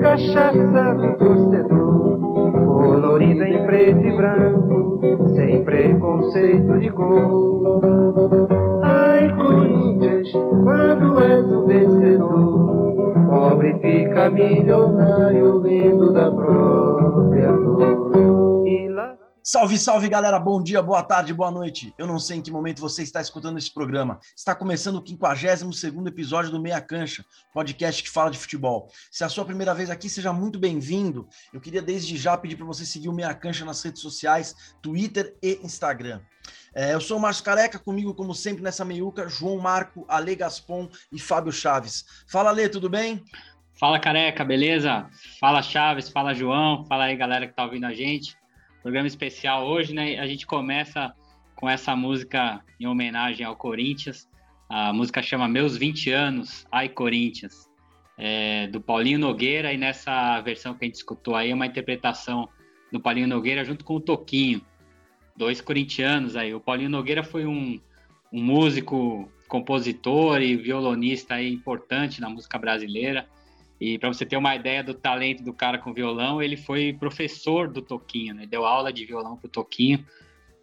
cachaça do torcedor, colorida em preto e branco, sem preconceito de cor. Ai, Corinthians, quando és o vencedor, pobre fica milionário vindo da própria dor. Salve, salve galera, bom dia, boa tarde, boa noite. Eu não sei em que momento você está escutando esse programa. Está começando o 52 episódio do Meia Cancha, podcast que fala de futebol. Se é a sua primeira vez aqui, seja muito bem-vindo. Eu queria desde já pedir para você seguir o Meia Cancha nas redes sociais, Twitter e Instagram. É, eu sou o Márcio Careca, comigo, como sempre, nessa meiuca, João Marco, Ale Gaspon e Fábio Chaves. Fala, Ale, tudo bem? Fala, Careca, beleza? Fala, Chaves, fala, João, fala aí, galera que tá ouvindo a gente programa especial hoje, né? A gente começa com essa música em homenagem ao Corinthians. A música chama Meus 20 Anos, Ai Corinthians, é, do Paulinho Nogueira, e nessa versão que a gente escutou aí, é uma interpretação do Paulinho Nogueira junto com o Toquinho, dois corintianos aí. O Paulinho Nogueira foi um, um músico, compositor e violonista aí importante na música brasileira. E para você ter uma ideia do talento do cara com violão, ele foi professor do Toquinho, né? Deu aula de violão pro Toquinho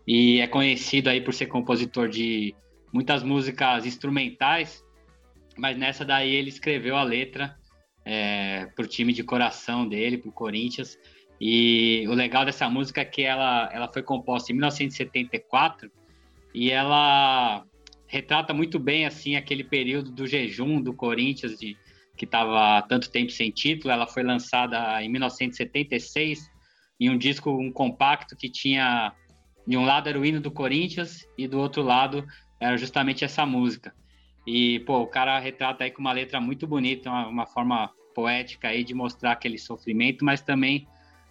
e é conhecido aí por ser compositor de muitas músicas instrumentais, mas nessa daí ele escreveu a letra é, pro time de coração dele, pro Corinthians. E o legal dessa música é que ela, ela foi composta em 1974 e ela retrata muito bem assim aquele período do jejum do Corinthians de que estava tanto tempo sem título. Ela foi lançada em 1976 em um disco, um compacto que tinha de um lado era o hino do Corinthians e do outro lado era justamente essa música. E pô, o cara retrata aí com uma letra muito bonita, uma, uma forma poética aí de mostrar aquele sofrimento, mas também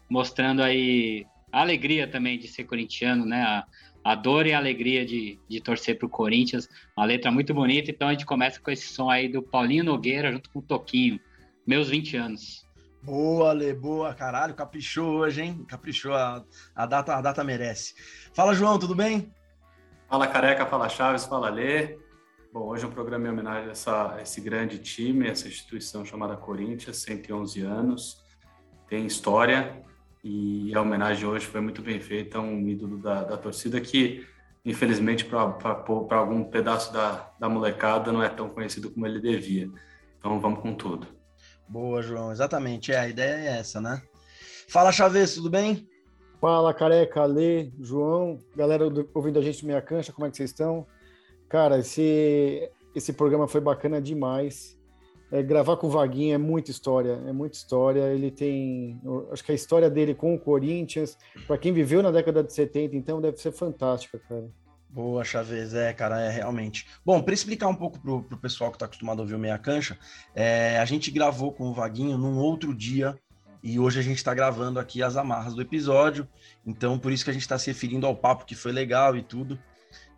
mostrando aí a alegria também de ser corintiano, né? A, a dor e a alegria de, de torcer para o Corinthians. Uma letra muito bonita, então a gente começa com esse som aí do Paulinho Nogueira junto com o Toquinho, meus 20 anos. Boa, Lê, boa, caralho, caprichou hoje, hein? Caprichou, a, a, data, a data merece. Fala, João, tudo bem? Fala, Careca, fala, Chaves, fala, Lê. Bom, hoje é um programa em homenagem a, essa, a esse grande time, essa instituição chamada Corinthians, 111 anos, tem história, e a homenagem hoje foi muito bem feita a um ídolo da, da torcida que, infelizmente, para algum pedaço da, da molecada, não é tão conhecido como ele devia. Então vamos com tudo. Boa, João, exatamente. É, a ideia é essa, né? Fala, Chaves, tudo bem? Fala, Careca, Lê, João, galera ouvindo a gente no Meia Cancha, como é que vocês estão? Cara, esse, esse programa foi bacana demais. É, gravar com o Vaguinho é muita história, é muita história. Ele tem, acho que a história dele com o Corinthians, para quem viveu na década de 70, então deve ser fantástica, cara. Boa, Chaves, é, cara, é realmente. Bom, para explicar um pouco pro, pro pessoal que está acostumado a ouvir o Meia Cancha, é, a gente gravou com o Vaguinho num outro dia e hoje a gente está gravando aqui as amarras do episódio, então por isso que a gente está se referindo ao papo que foi legal e tudo.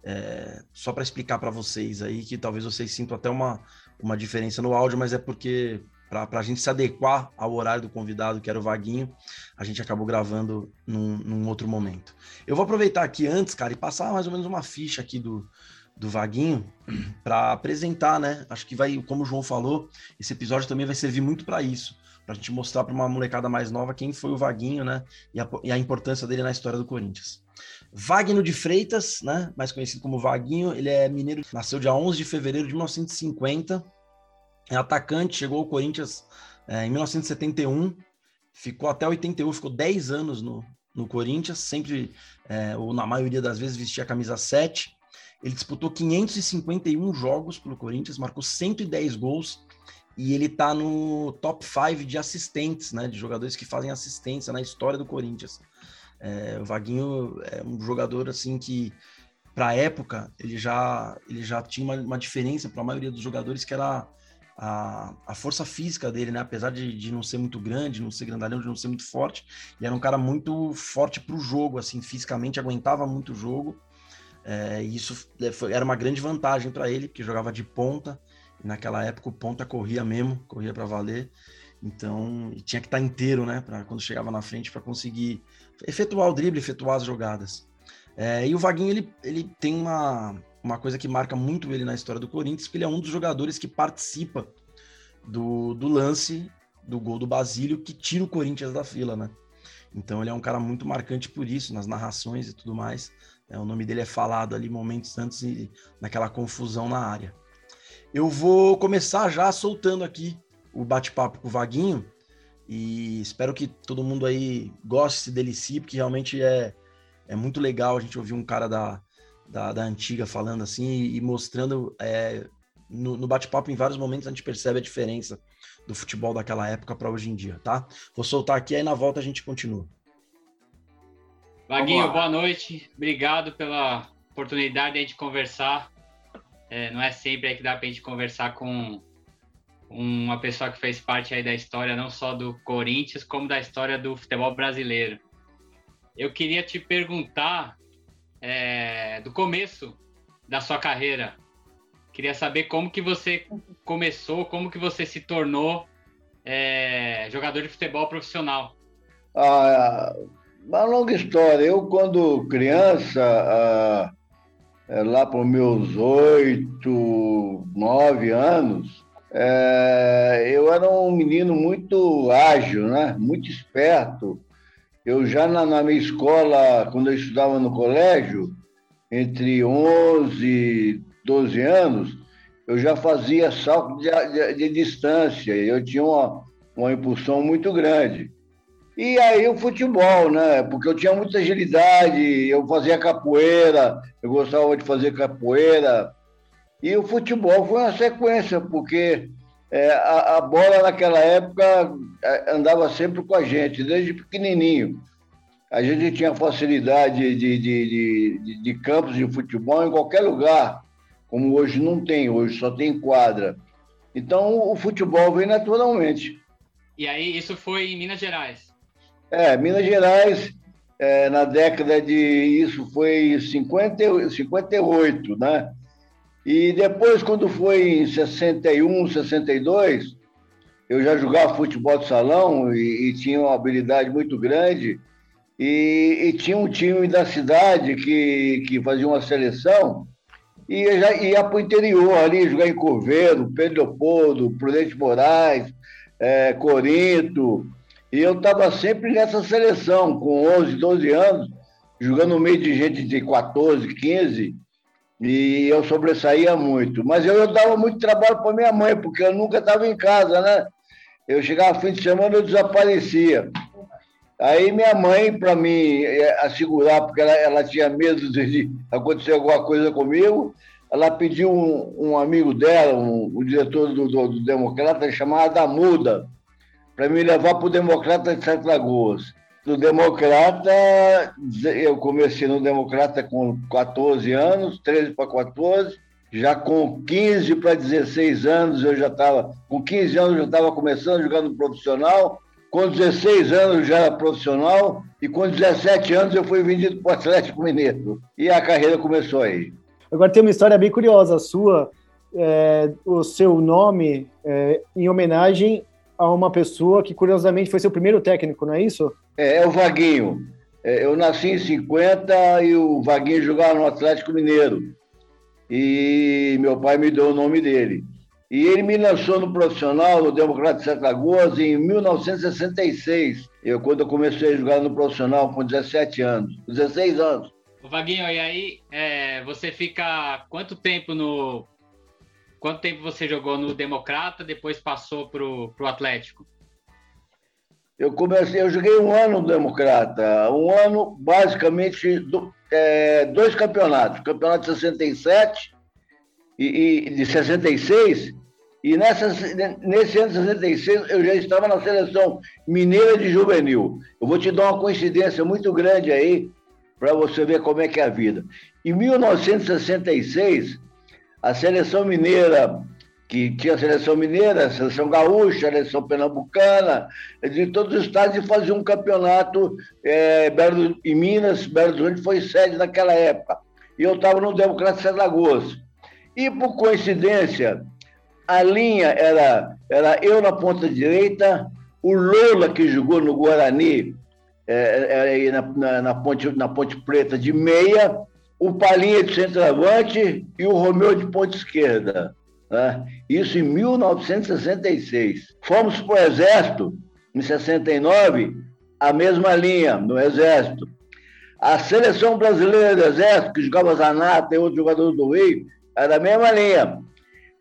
É, só para explicar para vocês aí que talvez vocês sintam até uma, uma diferença no áudio, mas é porque para a gente se adequar ao horário do convidado, que era o Vaguinho, a gente acabou gravando num, num, outro momento. Eu vou aproveitar aqui antes, cara, e passar mais ou menos uma ficha aqui do, do Vaguinho para apresentar, né? Acho que vai, como o João falou, esse episódio também vai servir muito para isso, para a gente mostrar para uma molecada mais nova quem foi o Vaguinho, né? E a, e a importância dele na história do Corinthians. Wagner de Freitas, né, mais conhecido como Vaguinho, ele é mineiro, nasceu dia 11 de fevereiro de 1950, é atacante, chegou ao Corinthians é, em 1971, ficou até 81, ficou 10 anos no, no Corinthians, sempre, é, ou na maioria das vezes, vestia a camisa 7. Ele disputou 551 jogos pelo Corinthians, marcou 110 gols, e ele está no top 5 de assistentes, né, de jogadores que fazem assistência na história do Corinthians. É, o Vaguinho é um jogador assim que, para a época, ele já, ele já tinha uma, uma diferença para a maioria dos jogadores, que era a, a força física dele, né? Apesar de, de não ser muito grande, não ser grandalhão, de não ser muito forte, ele era um cara muito forte para o jogo, assim, fisicamente aguentava muito o jogo. É, e isso é, foi, era uma grande vantagem para ele, porque jogava de ponta. Naquela época o ponta corria mesmo, corria para valer. Então, tinha que estar tá inteiro, né, para quando chegava na frente para conseguir efetuar o drible, efetuar as jogadas. É, e o Vaguinho, ele, ele tem uma, uma coisa que marca muito ele na história do Corinthians, porque ele é um dos jogadores que participa do, do lance do gol do Basílio que tira o Corinthians da fila, né? Então ele é um cara muito marcante por isso, nas narrações e tudo mais. É, o nome dele é falado ali momentos antes e naquela confusão na área. Eu vou começar já soltando aqui o bate-papo com o Vaguinho e espero que todo mundo aí goste, se delicie, porque realmente é, é muito legal a gente ouvir um cara da, da, da antiga falando assim e, mostrando é, no, no bate-papo em vários momentos a gente percebe a diferença do futebol daquela época para hoje em dia, tá? Vou soltar aqui aí na volta a gente continua. Vaguinho, boa noite. Obrigado pela oportunidade de a gente conversar. É, não é sempre é que dá para a gente conversar com uma pessoa que fez parte aí da história não só do Corinthians, como da história do futebol brasileiro. Eu queria te perguntar é, do começo da sua carreira. Queria saber como que você começou, como que você se tornou é, jogador de futebol profissional. Ah, uma longa história. Eu, quando criança, ah, é, lá para os meus oito, nove anos, é, eu era um menino muito ágil, né? muito esperto. Eu já na, na, minha escola, quando eu estudava no colégio, entre 11 e 12 anos, eu já fazia salto de, de, de distância, eu tinha uma, uma impulsão muito grande. E aí o futebol, né? Porque eu tinha muita agilidade, eu fazia capoeira, eu gostava de fazer capoeira. E o futebol foi uma sequência, porque é, a, a, bola naquela época é, andava sempre com a gente, desde pequenininho. A gente tinha facilidade de, de, de, de, campos de futebol em qualquer lugar, como hoje não tem, hoje só tem quadra. Então o futebol vem naturalmente. E aí, isso foi em Minas Gerais? É, Minas Gerais, é, na década de. Isso foi 50, 58, né? E depois, quando foi em 61, 62, eu já jogava futebol de salão e, e tinha uma habilidade muito grande. E, e, tinha um time da cidade que, que fazia uma seleção e já ia para o interior ali, jogar em Corveiro, Pedro Leopoldo, Prudente Moraes, é, Corinto. E eu estava sempre nessa seleção, com 11, 12 anos, jogando no meio de gente de 14, 15, e eu sobressaía muito. Mas eu, eu dava muito trabalho para minha mãe, porque eu nunca estava em casa, né? Eu chegava fim de semana eu desaparecia. Aí minha mãe, para me é, assegurar, porque ela, ela tinha medo de acontecer alguma coisa comigo, ela pediu um, um amigo dela, um, o diretor do, do, do Democrata, chamado Damuda, para me levar para o Democrata de Sete Lagoas do Democrata, eu comecei no Democrata com 14 anos, 13 para 14, já com 15 para 16 anos eu já estava, com 15 anos eu já estava começando jogando profissional, com 16 anos já era profissional e com 17 anos eu fui vendido para o Atlético Mineiro. E a carreira começou aí. Agora tem uma história bem curiosa sua, é, o seu nome é, em homenagem a uma pessoa que curiosamente foi seu primeiro técnico, não é isso? É, é o Vaguinho. É, eu nasci em 50 e o Vaguinho jogava no Atlético Mineiro. E meu pai me deu o nome dele. E ele me lançou no profissional, no Democrata de Sete Lagoas, em 1966. Eu, quando eu comecei a jogar no profissional com 17 anos, 16 anos. O Vaguinho, e aí é, você fica quanto tempo no. Quanto tempo você jogou no Democrata, depois passou para o Atlético? Eu comecei, eu joguei um ano no Democrata, um ano basicamente do, é, dois campeonatos, campeonato de 67 e, e de 66 e nessa, nesse ano de 66 eu já estava na seleção mineira de juvenil. Eu vou te dar uma coincidência muito grande aí para você ver como é que é a vida. Em 1966 a seleção mineira que tinha a seleção mineira, a seleção gaúcha, a seleção pernambucana, de todos os estados, e fazia um campeonato é, Belo, em Minas, Belo Horizonte foi sede naquela época. E eu estava no Democrata de Lagoas. E, por coincidência, a linha era, era eu na ponta direita, o Lola, que jogou no Guarani, é, é, na, na, na, ponte, na Ponte Preta, de meia, o Palinha de centroavante e o Romeu de ponta esquerda. Né? Isso em 1966. Fomos para o Exército, em 69, a mesma linha, no Exército. A seleção brasileira do Exército, que jogava Zanata e outros jogadores do Rio, era a mesma linha.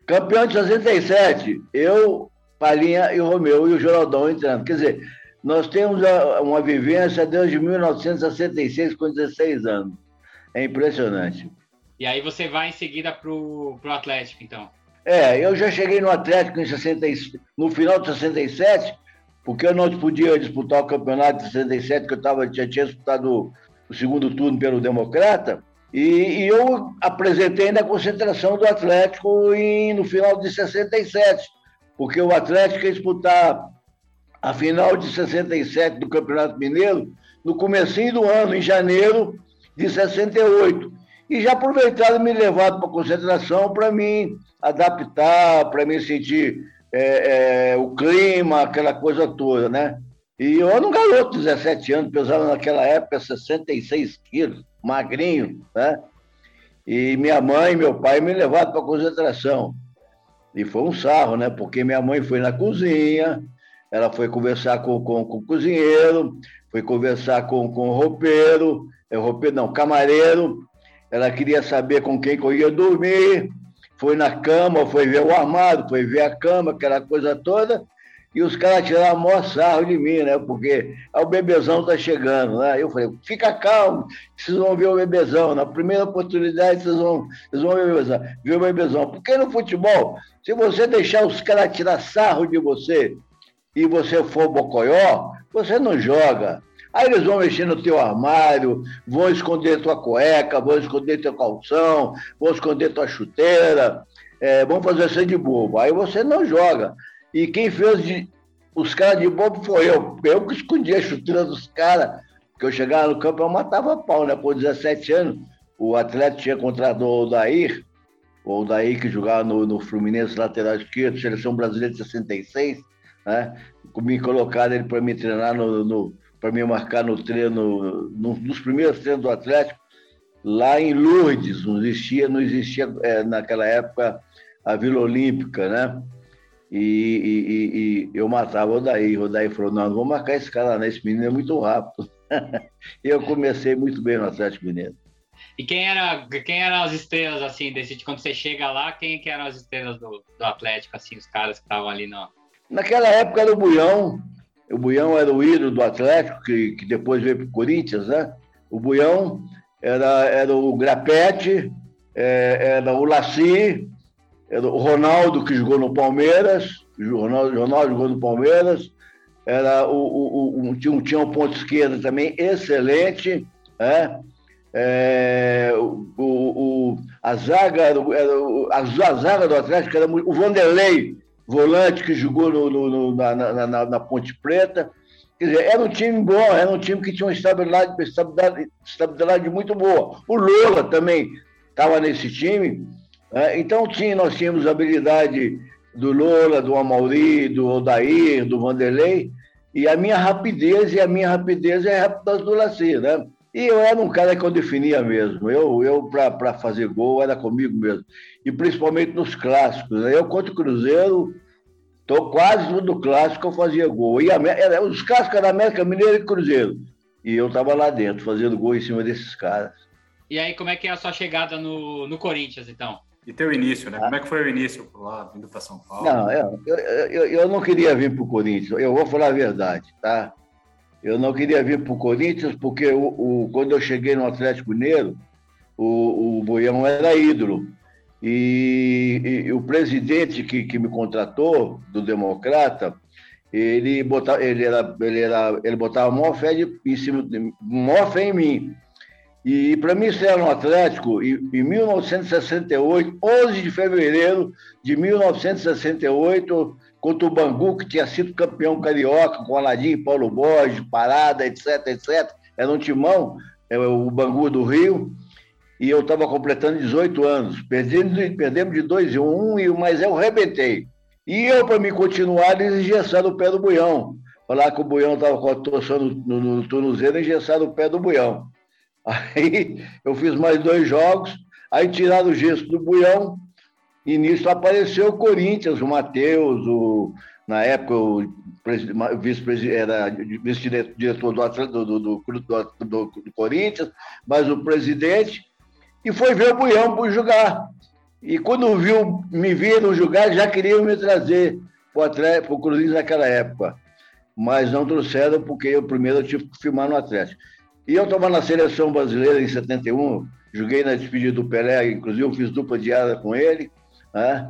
Campeão de 67, eu, Palinha e o Romeu e o Geraldão entrando. Quer dizer, nós temos uma vivência desde 1966, com 16 anos. É impressionante. E aí você vai em seguida para o Atlético, então? É, eu já cheguei no Atlético em 60, no final de 67, porque eu não podia disputar o campeonato de 67, que eu tava, já tinha disputado o segundo turno pelo Democrata, e, e eu apresentei na concentração do Atlético em, no final de 67, porque o Atlético ia disputar a final de 67 do Campeonato Mineiro no comecinho do ano, em janeiro de 68. E já aproveitaram me levar para concentração para mim adaptar, para mim sentir é, é, o clima, aquela coisa toda, né? E eu era um garoto, 17 anos, pesava naquela época 66 quilos, magrinho, né? E minha mãe e meu pai me levaram para concentração. E foi um sarro, né? Porque minha mãe foi na cozinha, ela foi conversar com, com, com o cozinheiro, foi conversar com, com o roupeiro, é, roupeiro não, camareiro, ela queria saber com quem que eu ia dormir, foi na cama, foi ver o armário, foi ver a cama, aquela coisa toda, e os caras tiraram maior sarro de mim, né? Porque o bebezão tá chegando, né? Eu falei, fica calmo, vocês vão ver o bebezão. Na primeira oportunidade, vocês vão, vocês vão ver o bebezão. Ver o bebezão. Porque no futebol, se você deixar os caras tirar sarro de você e você for bocoió, você não joga. Aí eles vão mexer no teu armário, vão esconder tua cueca, vão esconder teu calção, vão esconder tua chuteira, é, vão fazer você de bobo. Aí você não joga. E quem fez de, os caras de bobo foi eu. Eu que escondi a chuteira dos caras. Porque eu chegava no campo, eu matava pau, né? Por 17 anos, o atleta tinha contratado o Dair, o Dair que jogava no, no Fluminense lateral esquerdo, seleção brasileira de 66, né? Me colocaram ele para me treinar no, no para me marcar no treino, no, nos primeiros treinos do Atlético, lá em Lourdes, não existia, não existia é, naquela época a Vila Olímpica, né? E, e, e, eu matava o Daí. O Daí falou: não, não vou marcar esse cara, né? Esse menino é muito rápido. e eu comecei muito bem no Atlético Mineiro. E quem era quem eram as estrelas assim desse quando você chega lá, quem que eram as estrelas do, do Atlético assim, os caras que estavam ali no Naquela época era o Buião, o Buião era o ídolo do Atlético, que, que depois veio para o Corinthians, né? O Buião era, era o Grapete, é, era o Laci, era o Ronaldo, que jogou no Palmeiras, o Ronaldo, Ronaldo jogou no Palmeiras, era o, o, o, tinha, tinha um ponto esquerdo também excelente, né? É, o, o, a, zaga, era, a, a zaga do Atlético era muito, o Vanderlei, volante que jogou no, no, na, na, na, na, Ponte Preta. Quer dizer, era um time bom, era um time que tinha uma estabilidade, estabilidade, estabilidade muito boa. O Lola também estava nesse time. Né? Então, tinha, nós tínhamos a habilidade do Lola, do Amauri, do Odair, do Vanderlei, e a minha rapidez, e a minha rapidez é a rapidez do Laci, né? E eu era um cara que eu definia mesmo. Eu, eu para fazer gol, era comigo mesmo. E principalmente nos clássicos. Né? Eu contra o Cruzeiro, tô quase todo clássico eu fazia gol. E a, era, os clássicos eram América Mineiro e Cruzeiro. E eu estava lá dentro, fazendo gol em cima desses caras. E aí, como é que é a sua chegada no, no Corinthians, então? E teu início, né? Como é que foi o início lá, vindo para São Paulo? Não, eu, eu, eu, eu não queria vir para o Corinthians. Eu vou falar a verdade, tá? Eu não queria vir para o Corinthians porque o, o, quando eu cheguei no Atlético Mineiro, o, o Boião era ídolo. E, e, e, o presidente que, que me contratou, do Democrata, ele botava, ele era, ele era, ele botava maior fé de, em cima, maior fé em mim. E para mim estrear no Atlético, em, em 1968, 11 de fevereiro de 1968, contra o Bangu, que tinha sido campeão carioca, com Aladim, Paulo Borges, Parada, etc, etc. Era um timão, é, o Bangu do Rio, e eu estava completando 18 anos. Perdemos, perdemos de 2 e 1, um, mas eu rebentei. E eu, para me continuar, eles engessaram o pé do buião. Falar que o buião estava torção no, no, no tornozelo, engessaram o pé do buião. Aí eu fiz mais dois jogos, aí tiraram o gesso do buião, E nisso apareceu o Corinthians, o Matheus, o, na época o vice-presidente vice-diretor do, do, do, do Corinthians, mas o presidente, e foi ver o Buião jogar. E quando viu, me viram jogar, já queriam me trazer para o Corinthians naquela época. Mas não trouxeram, porque eu primeiro eu tive que filmar no Atlético. E eu estava na seleção brasileira em 71, joguei na despedida do Pelé, inclusive eu fiz dupla diária com ele. Né?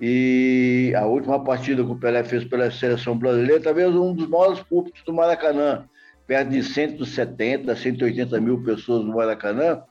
E a última partida que o Pelé fez pela seleção brasileira, talvez um dos maiores públicos do Maracanã, perto de 170, 180 mil pessoas no Maracanã,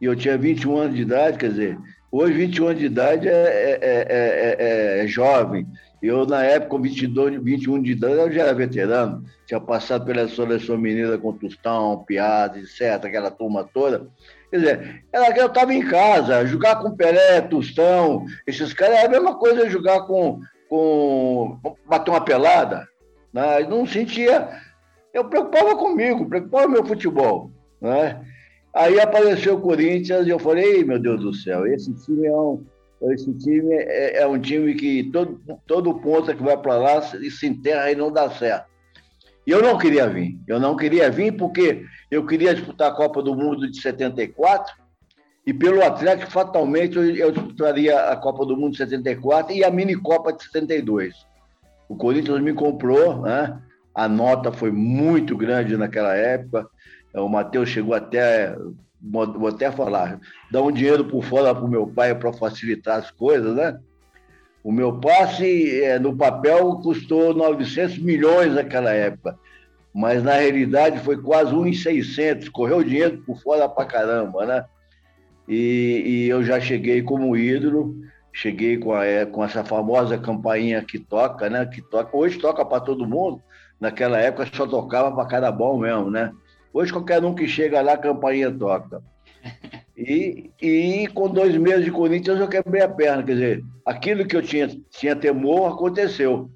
e eu tinha 21 anos de idade, quer dizer, hoje 21 anos de idade é, é, é, é jovem. Eu, na época, com 22, 21 de idade, eu já era veterano, tinha passado pela seleção mineira com Tostão, Piada, etc., aquela turma toda. Quer dizer, era eu estava em casa, jogar com Pelé, Tostão, esses caras é a mesma coisa jogar com, com bater uma pelada. Né? Não sentia. Eu preocupava comigo, preocupava meu futebol. Né? Aí apareceu o Corinthians e eu falei, meu Deus do céu, esse time é um. Esse time é, é um time que todo, todo ponta que vai para lá se enterra e não dá certo. E eu não queria vir. Eu não queria vir porque eu queria disputar a Copa do Mundo de 74 e pelo Atlético, fatalmente, eu disputaria a Copa do Mundo de 74 e a Mini Copa de 72. O Corinthians me comprou, né? a nota foi muito grande naquela época. O Matheus chegou até, vou até falar, dar um dinheiro por fora para o meu pai para facilitar as coisas, né? O meu passe é, no papel custou 900 milhões naquela época, mas na realidade foi quase 1,600, correu dinheiro por fora pra caramba, né? E, e, eu já cheguei como ídolo, cheguei com, a, é, com essa famosa campainha que toca, né? Que toca, hoje toca para todo mundo, naquela época só tocava para cada bom mesmo, né? Hoje qualquer um que chega lá, a campainha toca. E, e com dois meses de Corinthians eu quebrei a perna, quer dizer, aquilo que eu tinha, tinha temor aconteceu,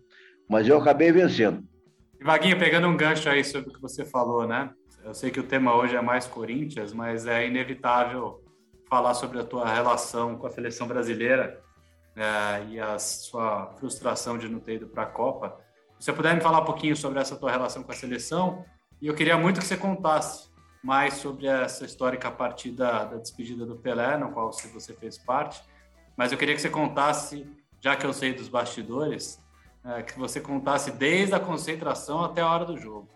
mas eu acabei vencendo. E Vaguinho, pegando um gancho aí sobre o que você falou, né? Eu sei que o tema hoje é mais Corinthians, mas é inevitável falar sobre a tua relação com a seleção brasileira é, e a sua frustração de não ter ido para a Copa. Se você puder me falar um pouquinho sobre essa tua relação com a seleção, e eu queria muito que você contasse mais sobre essa histórica partida da despedida do Pelé, no qual você fez parte. Mas eu queria que você contasse, já que eu sei dos bastidores, é, que você contasse desde a concentração até a hora do jogo.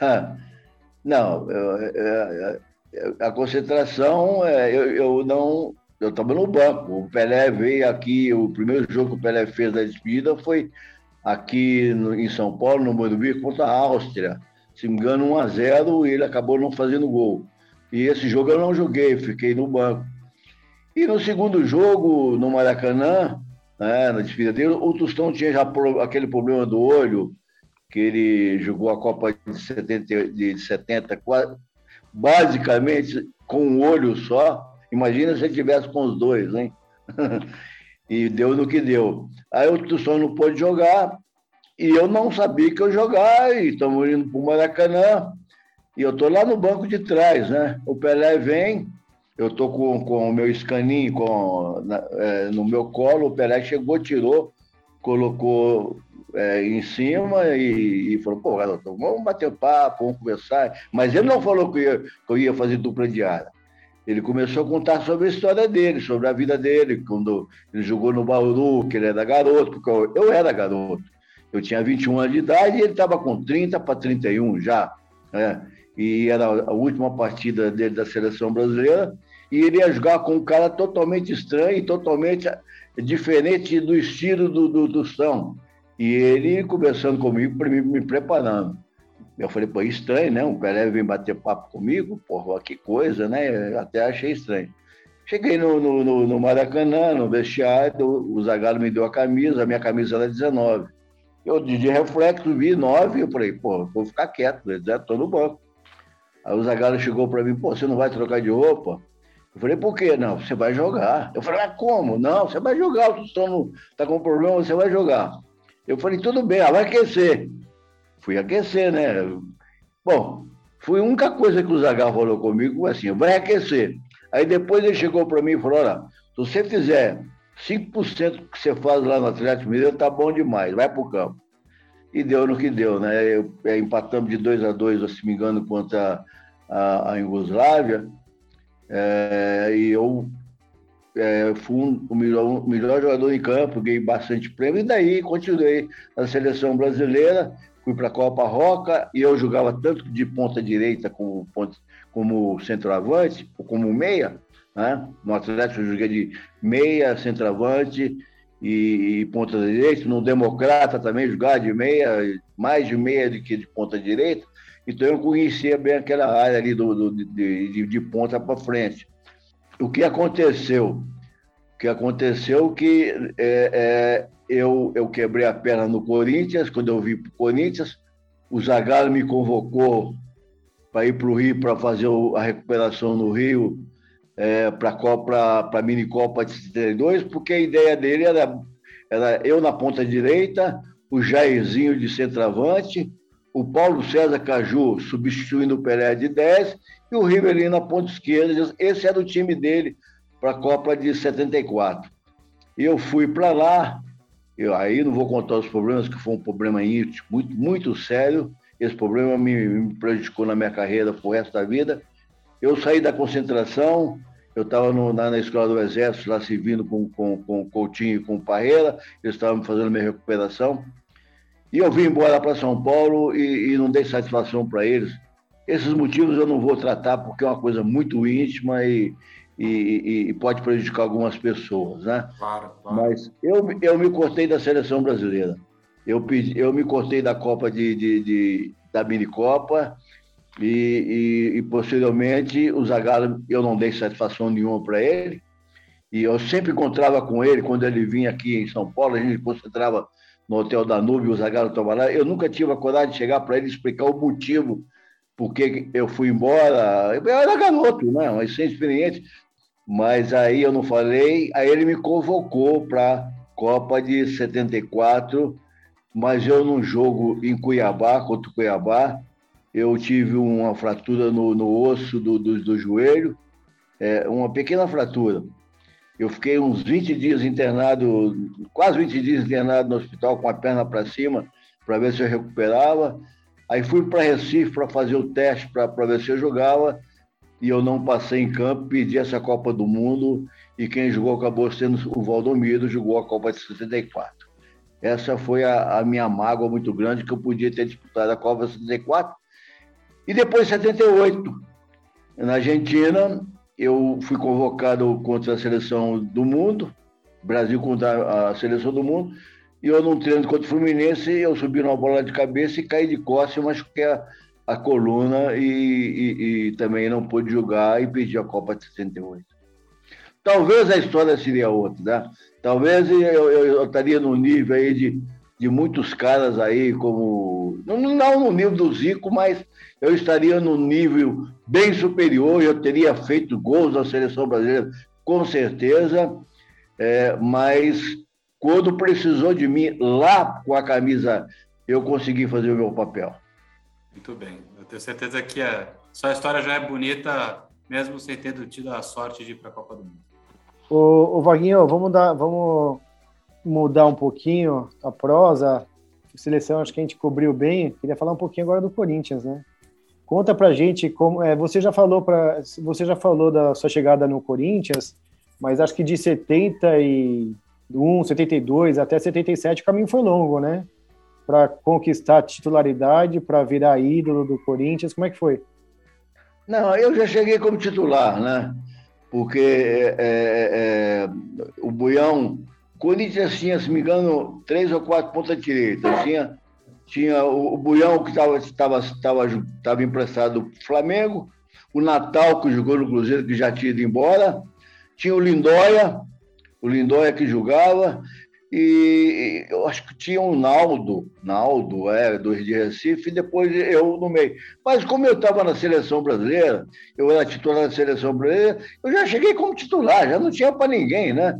não, eu, eu, eu, a concentração, é, eu, não. Eu estava no banco. O Pelé veio aqui, o primeiro jogo que o Pelé fez da despedida foi aqui no, em São Paulo, no Morumbi, contra a Áustria se me engano, 1 a 0 e ele acabou não fazendo gol. E esse jogo eu não joguei, fiquei no banco. E no segundo jogo, no Maracanã, né, na despedida dele, o Tostão tinha já aquele problema do olho, que ele jogou a Copa de 70, de 70 basicamente com um olho só. Imagina se ele tivesse com os dois, hein? e deu no que deu. Aí o Tostão não pôde jogar, e eu não sabia que eu jogar, e estamos indo para o Maracanã, e eu estou lá no banco de trás, né? O Pelé vem, eu estou com, com o meu escaninho com, na, é, no meu colo, o Pelé chegou, tirou, colocou é, em cima e, e falou, pô, garoto, vamos bater papo, vamos conversar. Mas ele não falou que eu, que eu ia fazer dupla diária. Ele começou a contar sobre a história dele, sobre a vida dele, quando ele jogou no Bauru, que ele era garoto, porque eu, eu era garoto. Eu tinha 21 anos de idade e ele estava com 30 para 31 já. Né? E era a última partida dele da seleção brasileira. E ele ia jogar com um cara totalmente estranho totalmente diferente do estilo do, do, do São. E ele conversando comigo, me, preparando. Eu falei, pô, estranho, né? Um Pelé vem bater papo comigo, porra, que coisa, né? Até achei estranho. Cheguei no, no, no Maracanã, no vestiário, o Zagallo me deu a camisa, a minha camisa era 19. Eu, de reflexo, vi nove, eu falei, pô, vou ficar quieto, tô no banco. Aí o Zagallo chegou para mim, pô, você não vai trocar de roupa? Eu falei, por quê? Não, você vai jogar. Eu falei, mas como? Não, você vai jogar, o Tostão tá com problema, você vai jogar. Eu falei, tudo bem, ah, vai aquecer. Fui aquecer, né? Bom, foi a única coisa que o Zagallo falou comigo, assim, vai aquecer. Aí depois ele chegou para mim e falou, olha, se você fizer 5% que você faz lá no Atlético Mineiro tá bom demais, vai pro campo. E deu no que deu, né? Eu, é, empatamos de 2 a 2 se me engano, contra a, a Iugoslávia. É, e eu é, fui um, o melhor, melhor jogador em campo, ganhei bastante prêmio, e daí continuei na seleção brasileira, fui para a Copa Roca, e eu jogava tanto de ponta direita como, como centroavante, como meia, né? no Atlético eu joguei de meia, centroavante e, e ponta direita, no Democrata também jogava de meia, mais de meia do que de ponta direita, então eu conhecia bem aquela área ali do, do de, de, de ponta para frente o que aconteceu? O que aconteceu que é, é, eu, eu quebrei a perna no Corinthians, quando eu vim para o Corinthians, o Zagallo me convocou para ir para o Rio para fazer a recuperação no Rio é, para a Copa, para mini Copa de 72, porque a ideia dele era, era eu na ponta direita, o Jairzinho de centroavante, o Paulo César Caju substituindo o Pelé de 10 e o Rivelino na ponta esquerda. Esse era o time dele para a Copa de 74. Eu fui para lá, eu, aí não vou contar os problemas, que foi um problema íntimo, muito, muito sério. Esse problema me, me prejudicou na minha carreira pro resto da vida. Eu saí da concentração, eu estava na, na, escola do Exército, lá servindo com, com, com o Coutinho e com o Parreira, eles estavam fazendo minha recuperação. E eu vim embora para São Paulo e, e não dei satisfação para eles. Esses motivos eu não vou tratar porque é uma coisa muito íntima e, e, e pode prejudicar algumas pessoas, né? Claro, claro. Mas eu, eu me cortei da seleção brasileira. Eu, pedi, eu me cortei da Copa de, de, de da Minicopa e, e, e posteriormente o Zagallo eu não dei satisfação nenhuma para ele. E eu sempre encontrava com ele quando ele vinha aqui em São Paulo, a gente concentrava no Hotel da Nube, o Zagallo estava lá. Eu nunca tive a coragem de chegar para ele explicar o motivo porque eu fui embora. Eu era garoto, né? mas sem experiente. Mas aí eu não falei. Aí ele me convocou para a Copa de 74, mas eu num jogo em Cuiabá, contra o Cuiabá, eu tive uma fratura no, no osso do, do, do joelho, é, uma pequena fratura. Eu fiquei uns 20 dias internado, quase 20 dias internado no hospital com a perna para cima, para ver se eu recuperava. Aí fui para Recife para fazer o teste para ver se eu jogava e eu não passei em campo, pedi essa Copa do Mundo e quem jogou acabou sendo o Valdomiro, jogou a Copa de 64. Essa foi a, a minha mágoa muito grande, que eu podia ter disputado a Copa de 64. E depois, 78, na Argentina, eu fui convocado contra a seleção do mundo, Brasil contra a seleção do mundo, e eu num treino contra o Fluminense, eu subi numa bola de cabeça e caí de costas, e machuquei a, a coluna e, e, e, também não pude jogar e perdi a Copa de 78. Talvez a história seria outra, né? Talvez eu, eu, eu estaria no nível aí de, de muitos caras aí, como. Não, não no nível do Zico, mas eu estaria no nível bem superior, eu teria feito gols na seleção brasileira, com certeza, é, mas quando precisou de mim lá com a camisa, eu consegui fazer o meu papel. Muito bem. Eu tenho certeza que a sua história já é bonita, mesmo sem ter tido a sorte de ir para a Copa do Mundo. Ô, ô Vaguinho, vamos, dar, vamos mudar um pouquinho a prosa. A seleção, acho que a gente cobriu bem. Queria falar um pouquinho agora do Corinthians, né? Conta pra gente como. É, você já falou para você já falou da sua chegada no Corinthians, mas acho que de 70 e 1, 72 até 77, o caminho foi longo, né? Para conquistar a titularidade, para virar ídolo do Corinthians, como é que foi? Não, eu já cheguei como titular, né? Porque é, é, é o Buião, Corinthians tinha, se me engano, três ou quatro pontas direitas. Tinha, tinha o, o Buião que estava emprestado do Flamengo, o Natal, que jogou no Cruzeiro, que já tinha ido embora, tinha o Lindóia, o Lindóia que jogava, e eu acho que tinha um Naldo, Naldo, é, do de Recife, e depois eu no meio. Mas como eu estava na seleção brasileira, eu era titular da seleção brasileira, eu já cheguei como titular, já não tinha para ninguém, né?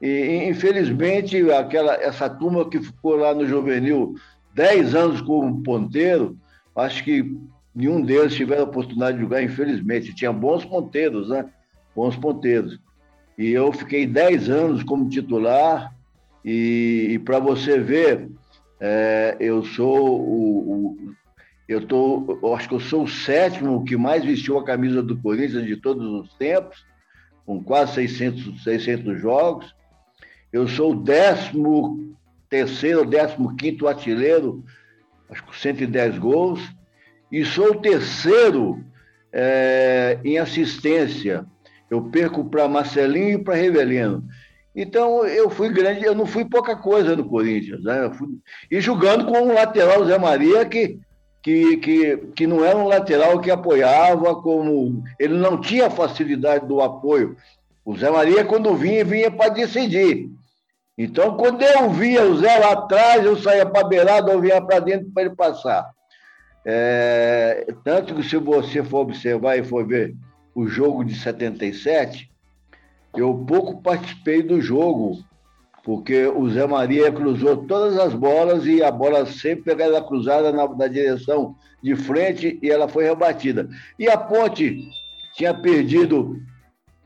E infelizmente aquela essa turma que ficou lá no juvenil 10 anos como ponteiro, acho que nenhum deles tiveram a oportunidade de jogar, infelizmente. Tinha bons ponteiros, né? Bons ponteiros. e eu fiquei 10 anos como titular. E, e para você ver, é, eu sou o, o, eu tô, eu acho que eu sou o sétimo que mais vestiu a camisa do Corinthians de todos os tempos, com quase 600, 600 jogos. Eu sou o décimo terceiro, décimo quinto artilheiro, acho que 110 gols. E sou o terceiro é, em assistência. Eu perco para Marcelinho e para Revelino. Então, eu fui grande, eu não fui pouca coisa no Corinthians. Né? Fui, e jogando com o lateral Zé Maria, que, que, que, que não era um lateral que apoiava, como ele não tinha facilidade do apoio. O Zé Maria, quando vinha, vinha para decidir. Então, quando eu via o Zé lá atrás, eu saía para beirada ou vinha para dentro para ele passar. É, tanto que se você for observar e for ver o jogo de 77, eu pouco participei do jogo, porque o Zé Maria cruzou todas as bolas e a bola sempre era cruzada na, na direção de frente e ela foi rebatida. E a Ponte tinha perdido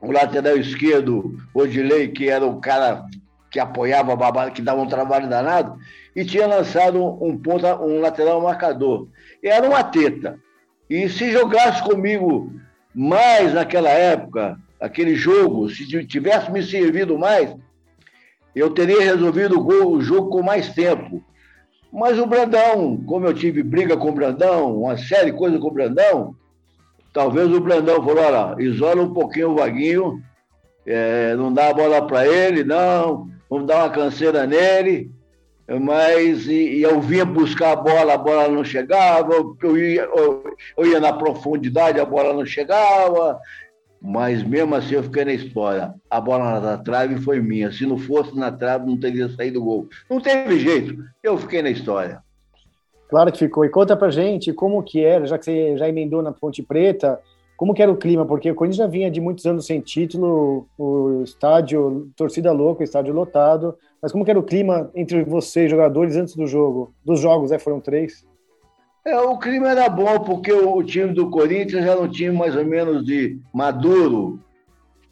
o lateral esquerdo, Odilei, que era o cara que apoiava a babada, que dava um trabalho danado, e tinha lançado um ponta, um lateral marcador. Era uma teta. E se jogasse comigo mais naquela época, aquele jogo, se tivesse me servido mais, eu teria resolvido o, gol, o jogo com mais tempo. Mas o Brandão, como eu tive briga com o Brandão, uma série de coisas com o Brandão, talvez o Brandão falou, olha, isola um pouquinho o Vaguinho, é, não dá a bola para ele, não, vamos dar uma canseira nele, mas e, e eu vinha buscar a bola, a bola não chegava, eu ia, eu, eu ia na profundidade, a bola não chegava, mas mesmo assim eu fiquei na história. A bola na trave foi minha. Se não fosse na trave, não teria saído o gol. Não teve jeito. Eu fiquei na história. Claro que ficou. E conta pra gente como que era, já que você já emendou na Ponte Preta, como que era o clima? Porque o Corinthians já vinha de muitos anos sem título, o estádio, torcida louca, o estádio lotado. Mas como que era o clima entre vocês, jogadores, antes do jogo? Dos jogos, né? Foram três. É, o clima era bom, porque o, time do Corinthians era um time mais ou menos de maduro.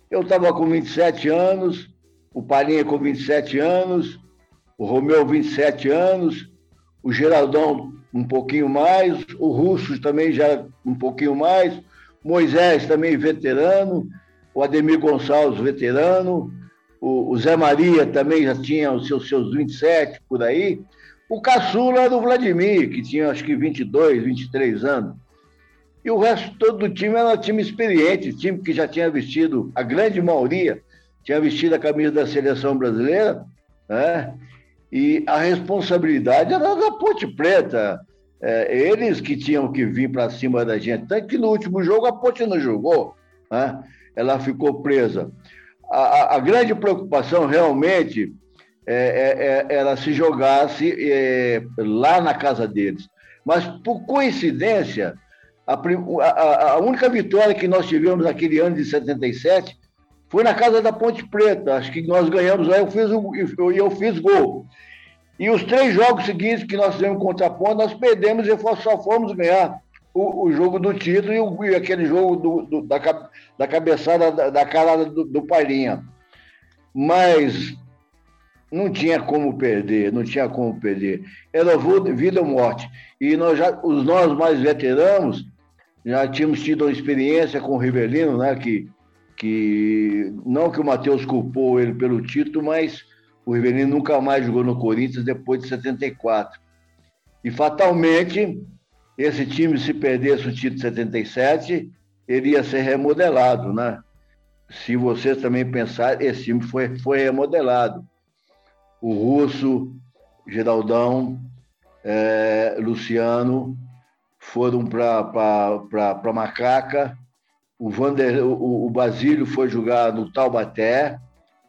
Eu estava com 27 anos, o Palinha com 27 anos, o Romeu 27 anos, o Geraldão um pouquinho mais, o Russo também já um pouquinho mais, Moisés também veterano, o Ademir Gonçalves veterano, o, o Zé Maria também já tinha os seus, seus 27 por aí. O caçula era o Vladimir, que tinha acho que 22, 23 anos. E o resto todo do time era um time experiente, time que já tinha vestido, a grande maioria, tinha vestido a camisa da seleção brasileira, né? E a responsabilidade era da Ponte Preta. É, eles que tinham que vir para cima da gente. Tanto que no último jogo a Ponte não jogou, né? ela ficou presa. A, a, a grande preocupação realmente é, é, é, ela se jogasse é, lá na casa deles. Mas, por coincidência, a, a, a, única vitória que nós tivemos naquele ano de 77 foi na casa da Ponte Preta. Acho que nós ganhamos lá, eu fiz, eu, eu fiz gol. E os três jogos seguintes que nós fizemos contra a Ponte, nós perdemos e só fomos ganhar o, o jogo do título e, o, e aquele jogo do, do, da, da cabeçada, da, da do, do Palhinha. Mas não tinha como perder, não tinha como perder. Era vida ou morte. E nós já, os nós mais veteranos, já tínhamos tido uma experiência com o Rivelino, né? Que, que não que o Matheus culpou ele pelo título, mas o Rivelino nunca mais jogou no Corinthians depois de 74. E fatalmente, esse time, se perdesse o título de 77, ele ia ser remodelado, né? Se vocês também pensarem, esse time foi, foi remodelado o Russo, Geraldão, é, Luciano foram para Macaca, o, Vander, o, o Basílio foi jogar no Taubaté,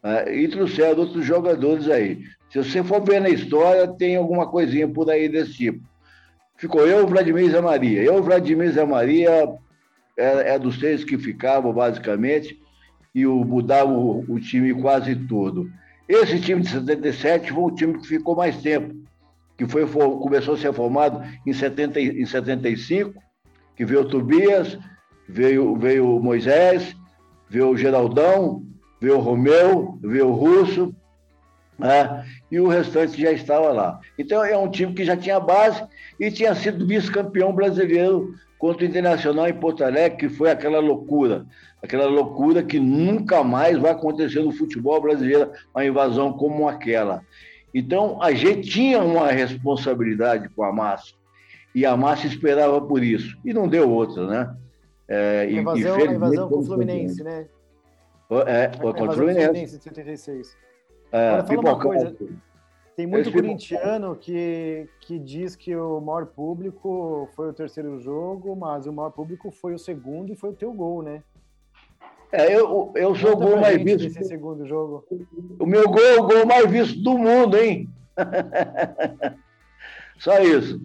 é, e trouxeram outros jogadores aí. Se você for ver na história, tem alguma coisinha por aí desse tipo. Ficou eu, Vladimir Zé Maria. Eu, Vladimir Zé Maria, é, é dos três que ficavam, basicamente, e o, mudava o, o time quase todo. Esse time de 77 foi o time que ficou mais tempo, que foi, começou a ser formado em, 70, em 75, que veio o Tobias, veio, veio o Moisés, veio o Geraldão, veio o Romeu, veio o Russo, né? e o restante já estava lá. Então é um time que já tinha base e tinha sido vice-campeão brasileiro contra o Internacional em Porto Alegre, que foi aquela loucura, aquela loucura que nunca mais vai acontecer no futebol brasileiro, uma invasão como aquela. Então a gente tinha uma responsabilidade com a massa e a massa esperava por isso e não deu outra, né? É, invasão, e, a invasão com o Fluminense, né? É, foi contra o Fluminense. Fluminense em 76. É, Agora, fala uma coisa. Tem muito corintiano que, que diz que o maior público foi o terceiro jogo, mas o maior público foi o segundo e foi o teu gol, né? É, eu, eu sou o gol mais visto. Esse segundo jogo. O meu gol é o gol mais visto do mundo, hein? Só isso.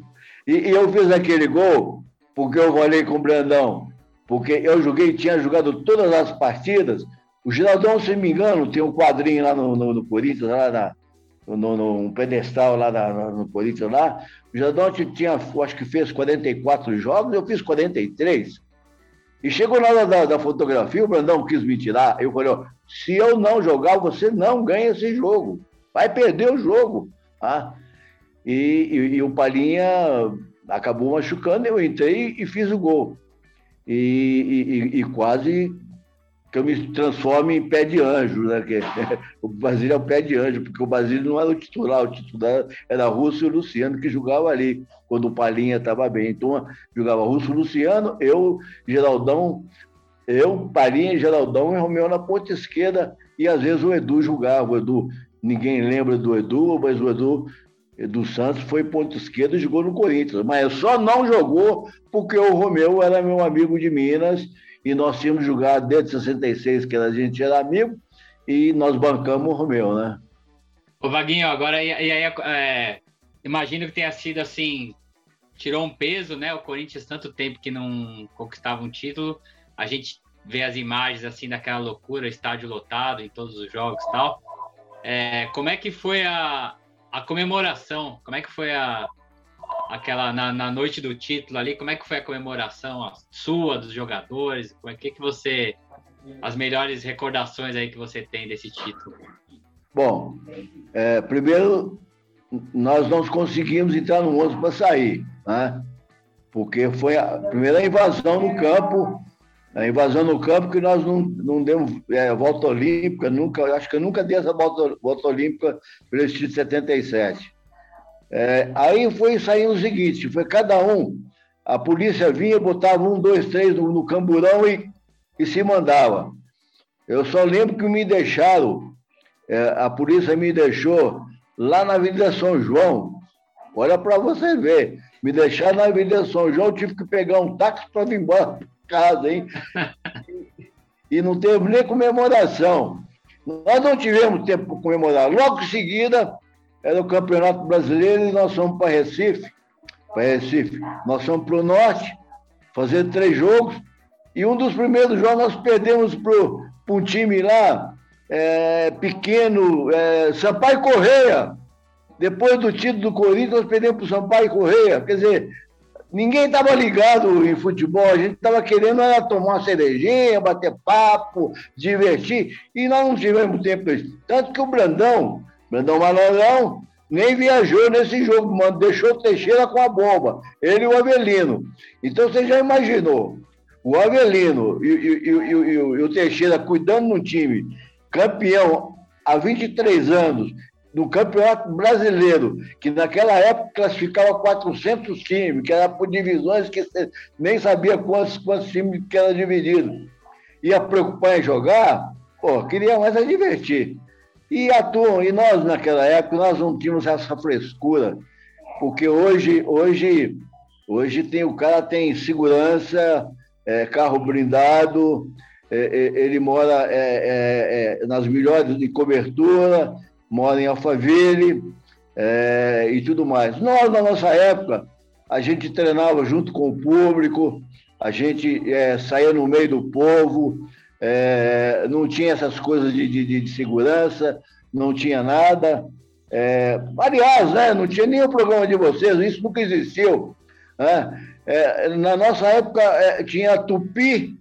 E, e, eu fiz aquele gol porque eu falei com o Brandão. Porque eu joguei, tinha jogado todas as partidas o Geraldão, se não me engano, tem um quadrinho lá no, no, no Corinthians, lá na, no, no, um pedestal lá na, no Corinthians lá. O Geraldão tinha, acho que fez 44 jogos, eu fiz 43. E chegou na hora da, da fotografia, o Brandão quis me tirar. Eu falei, se eu não jogar, você não ganha esse jogo. Vai perder o jogo. Ah, e, e, e o Palinha acabou machucando, eu entrei e fiz o gol. E, e, e, quase que eu me transforme em pé de anjo, né? Que, o Basílio é o pé de anjo, porque o Basílio não era o titular, o titular era Russo e o Luciano que jogava ali, quando o Palinha estava bem. Então, jogava Russo Luciano, eu, Geraldão, eu, Palinha, Geraldão e Romeu na ponta esquerda, e às vezes o Edu jogava. O Edu, ninguém lembra do Edu, mas o Edu Edu Santos foi ponto esquerdo e jogou no Corinthians, mas só não jogou porque o Romeu era meu amigo de Minas e nós tínhamos jogado desde 66, que a gente era amigo, e nós bancamos o Romeu, né? Ô, Vaguinho, agora, e, aí, é, imagino que tenha sido assim, tirou um peso, né? O Corinthians tanto tempo que não conquistava um título, a gente vê as imagens assim daquela loucura, estádio lotado em todos os jogos e tal. É, como é que foi a, a comemoração? Como é que foi a, aquela na, na, noite do título ali, como é que foi a comemoração a sua, dos jogadores? Como é que, que você. As melhores recordações aí que você tem desse título? Bom, é, primeiro, nós não conseguimos entrar no ônibus para sair, né? Porque foi a primeira invasão no campo, a invasão no campo que nós não, não demos é, volta olímpica, nunca, acho que eu nunca dei essa volta, volta olímpica pelo estilo 77. É, aí foi saindo o seguinte: foi cada um, a polícia vinha, botava um, dois, três no, no camburão e, e se mandava. Eu só lembro que me deixaram, é, a polícia me deixou lá na Avenida São João. Olha para você ver, me deixaram na Avenida São João, eu tive que pegar um táxi para vir embora para casa, hein? e, e não teve nem comemoração. Nós não tivemos tempo para comemorar. Logo em seguida, era o Campeonato Brasileiro e nós fomos para Recife. Para Recife. Nós fomos para o Norte, fazer três jogos. E um dos primeiros jogos nós perdemos para um time lá, é, pequeno, é, Sampaio Correia. Depois do título do Corinthians, nós perdemos para o Sampaio Correia. Quer dizer, ninguém estava ligado em futebol, a gente estava querendo era tomar uma cervejinha, bater papo, divertir, e nós não tivemos tempo. Tanto que o Brandão, Brandão Malandrão nem viajou nesse jogo, mano, deixou Teixeira com a bomba, ele e o Avelino. Então você já imaginou, o Avelino e, e, e, e o Teixeira cuidando no time, campeão há 23 anos, no Campeonato Brasileiro, que naquela época classificava 400 times, que era por divisões que nem sabia quantos, quantos times que era dividido. Ia preocupar em jogar, pô, queria mais a divertir. E atuam, e nós naquela época nós não tínhamos essa frescura, porque hoje, hoje, hoje tem o cara tem segurança, é, carro blindado, é, é, ele mora é, é, é, nas melhores de cobertura, mora em Alphaville e tudo mais. Nós, na nossa época, a gente treinava junto com o público, a gente saía no meio do povo, é, não tinha essas coisas de, de, de segurança, não tinha nada. É, aliás, né, não tinha nem o programa de vocês, isso nunca existiu. Né? É, na nossa época é, tinha Tupi,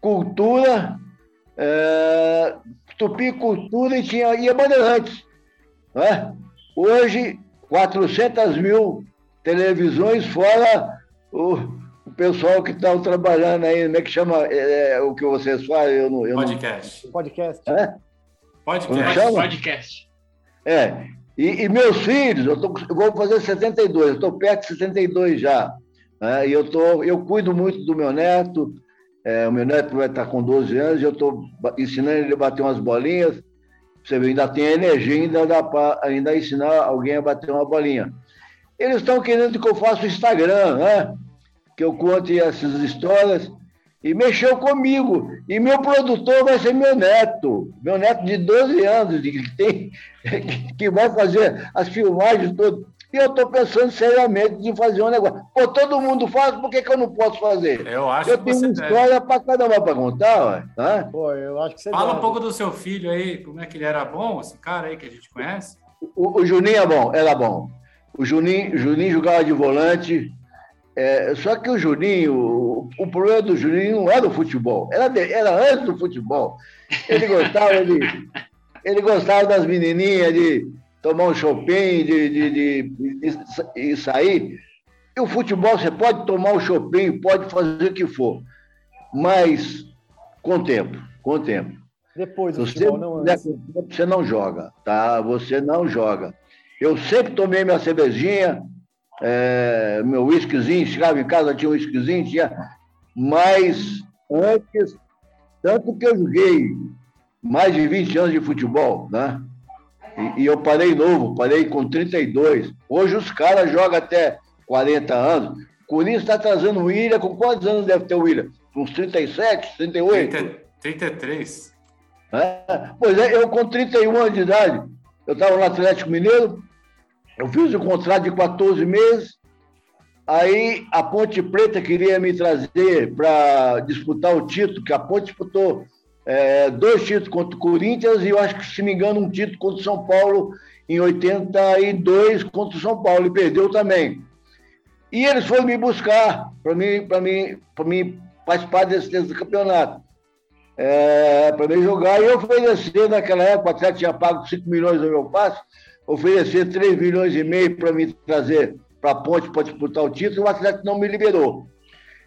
Cultura é, Tupi Cultura e tinha ia Bandeirantes. Né? Hoje, 400 mil televisões, fora o, o pessoal que está trabalhando aí, como é que chama é, é, o que vocês fazem? Eu não, eu podcast. Não... Podcast. É? Podcast. Podcast. É. E, e, meus filhos, eu, tô, eu vou fazer 72, eu estou perto de 72 já. Né? E eu, tô, eu cuido muito do meu neto, é, o meu neto vai estar com 12 anos, e eu estou ensinando ele a bater umas bolinhas. Você vê, ainda tem energia, ainda dá para ainda ensinar alguém a bater uma bolinha. Eles estão querendo que eu faça o Instagram, né? Que eu conte essas histórias. E mexeu comigo. E meu produtor vai ser meu neto. Meu neto de 12 anos, que, tem, que vai fazer as filmagens todas. E eu estou pensando seriamente em fazer um negócio. Pô, todo mundo faz, por que, que eu não posso fazer? Eu acho eu que tenho você uma deve. história para cada uma para contar, ué, né? Pô, eu acho que você Fala deve. um pouco do seu filho aí, como é que ele era bom, esse cara aí que a gente conhece. O, o Juninho é bom, era bom. O Juninho, o Juninho jogava de volante. É, só que o Juninho, o, problema do Juninho não era o futebol, era, de- era antes do futebol. Ele gostava de. Ele gostava das menininhas, de tomar um shopping, de, de, de, de- sair. E o futebol, você pode tomar o shopping, pode fazer o que for, mas com o tempo, com o tempo. Depois do Você, futebol, não antes. você não joga, tá? Você não joga. Eu sempre tomei minha cervejinha, é, meu whiskyzinho, chegava em casa, tinha um whiskyzinho, tinha. Mas antes, tanto que eu joguei mais de 20 anos de futebol, né? E, e eu parei novo, parei com 32. Hoje os caras jogam até 40 anos. O Corinthians está trazendo o William, com quantos anos deve ter o William? Uns 37, 38? 30, 33. É, Pois é, eu com 31 anos de idade, eu estava no Atlético Mineiro, eu fiz o contrato de 14 meses, aí a Ponte Preta queria me trazer para disputar o título, que a Ponte disputou é, dois títulos contra o Corinthians e eu acho que, se me engano, um título contra o São Paulo em 82 contra o São Paulo, e perdeu também. E eles foram me buscar para mim, para mim, para mim participar desse, desse campeonato é, para mim jogar. E eu oferecer, naquela época, Atlético tinha pago 5 milhões no meu passe, oferecer 3 milhões e meio para me trazer para a ponte para disputar o título, o Atlético não me liberou.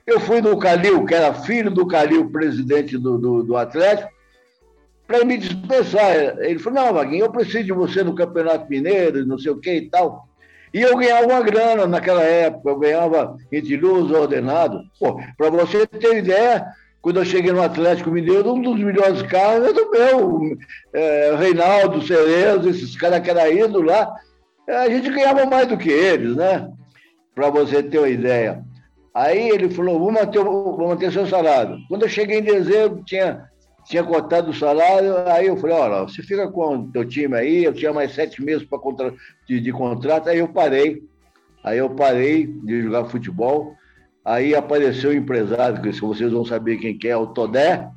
Eu fui no Calil, que era filho do Calil, presidente do, do, do Atlético, para me dispensar. Ele falou: não, Vaguinho, eu preciso de você no Campeonato Mineiro, não sei o que e tal. E eu ganhava uma grana naquela época, eu ganhava entre luz ordenado. Para você ter ideia, quando eu cheguei no Atlético Mineiro, um dos melhores carros era do meu, é, Reinaldo, Cerezo, esses caras que eram indo lá, é, a gente ganhava mais do que eles, né? Para você ter uma ideia. Aí ele falou, vou manter, o- vou manter seu salário. Quando eu cheguei em dezembro, tinha, tinha cortado o salário, aí eu falei, olha, você fica com o teu time aí, eu tinha mais sete meses contra, de, de contrato, aí eu parei. Aí eu parei de jogar futebol. Aí apareceu o empresário, que vocês vão saber quem que é, o Todé,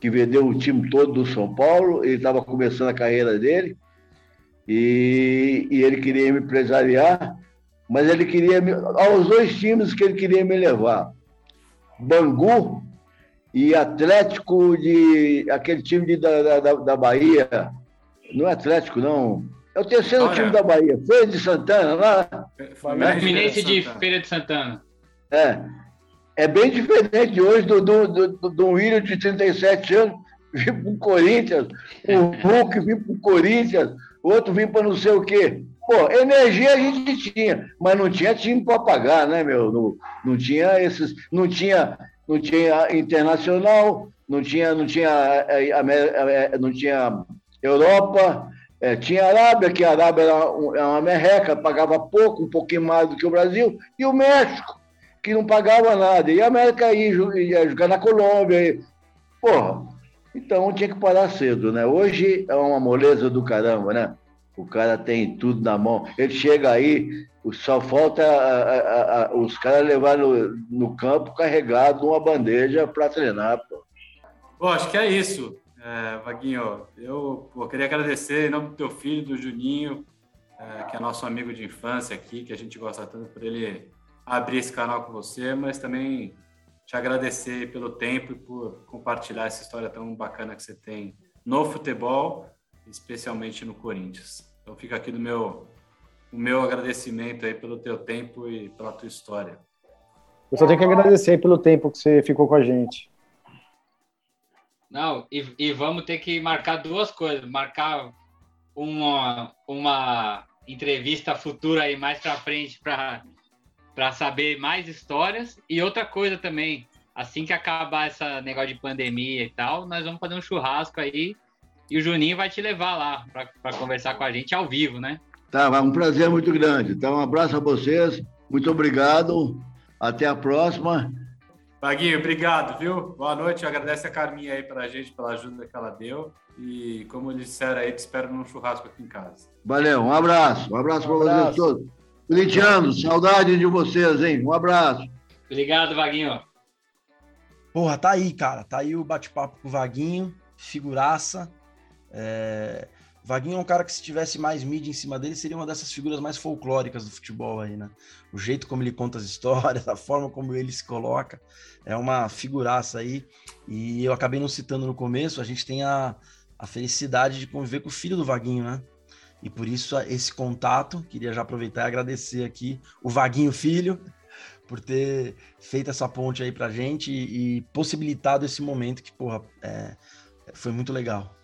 que vendeu o time todo do São Paulo. Ele estava começando a carreira dele e, e ele queria me empresariar, mas ele queria me, aos dois times que ele queria me levar, Bangu e Atlético de aquele time de, da, da, da Bahia, não é Atlético não, é o terceiro Olha. time da Bahia, Feira de Santana lá. Fluminense de. Feira de Santana. É, é bem diferente hoje do, do, do, do, de 37 anos vir para o Corinthians, o Hulk vir para o Corinthians, outro vir para não sei o quê. Pô, energia a gente tinha, mas não tinha time para pagar, né, meu? Não, não tinha esses, não tinha, não tinha internacional, não tinha, não tinha, é, Amé- é, não tinha Europa, é, tinha Arábia, que a Arábia era uma merreca, pagava pouco, um pouquinho mais do que o Brasil, e o México, que não pagava nada. E a América ia, ia jogar na Colômbia. E, porra, então tinha que parar cedo, né? Hoje é uma moleza do caramba, né? O cara tem tudo na mão. Ele chega aí, só falta a- a- a- os caras levar no, no campo carregado uma bandeja para treinar, pô. Pô, acho que é isso, é, Vaguinho. Eu pô, queria agradecer em nome do teu filho, do Juninho, é, que é nosso amigo de infância aqui, que a gente gosta tanto por ele abrir esse canal com você, mas também te agradecer pelo tempo e por compartilhar essa história tão bacana que você tem no futebol, especialmente no Corinthians. Então fica aqui do meu o meu agradecimento aí pelo teu tempo e pela tua história. Eu só tenho que agradecer pelo tempo que você ficou com a gente. Não, e, e vamos ter que marcar duas coisas. Marcar uma, uma entrevista futura aí mais para frente para saber mais histórias. E outra coisa também, assim que acabar essa negócio de pandemia e tal, nós vamos fazer um churrasco aí e o Juninho vai te levar lá para conversar com a gente ao vivo, né? Tá, um prazer muito grande. Então, um abraço a vocês. Muito obrigado. Até a próxima. Vaguinho, obrigado, viu? Boa noite. Agradece a Carminha aí para a gente pela ajuda que ela deu. E como eles disseram aí, te espero num churrasco aqui em casa. Valeu, um abraço. Um abraço um para vocês todos. Corintianos, saudade de vocês, hein? Um abraço. Obrigado, Vaguinho. Porra, tá aí, cara. Tá aí o bate-papo com o Vaguinho, figuraça. É... Vaguinho é um cara que, se tivesse mais mídia em cima dele, seria uma dessas figuras mais folclóricas do futebol aí, né? O jeito como ele conta as histórias, a forma como ele se coloca, é uma figuraça aí. E eu acabei não citando no começo, a gente tem a, a felicidade de conviver com o filho do Vaguinho, né? E por isso esse contato, queria já aproveitar e agradecer aqui o Vaguinho Filho por ter feito essa ponte aí pra gente e, e possibilitado esse momento que, porra, é, foi muito legal.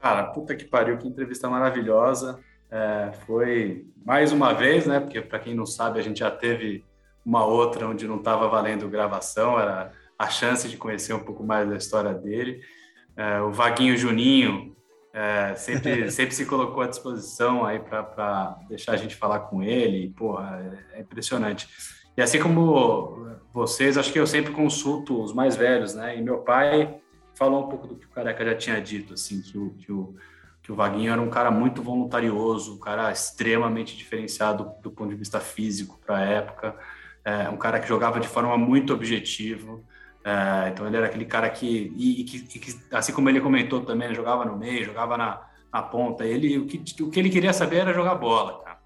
Cara, puta que pariu, que entrevista maravilhosa. É, foi mais uma vez, né? Porque para quem não sabe, a gente já teve uma outra onde não estava valendo gravação, era a chance de conhecer um pouco mais da história dele. É, o Vaguinho Juninho é, sempre, sempre se colocou à disposição aí para deixar a gente falar com ele. Porra, é impressionante. E assim como vocês, acho que eu sempre consulto os mais velhos, né? E meu pai falou um pouco do que o Careca já tinha dito, assim, que o, que o, que o Vaguinho era um cara muito voluntarioso, um cara extremamente diferenciado do ponto de vista físico para a época, é, um cara que jogava de forma muito objetiva. É, então ele era aquele cara que, e, e, que, e, que, assim como ele comentou também, jogava no meio, jogava na, na ponta. Ele o que, o que ele queria saber era jogar bola, cara.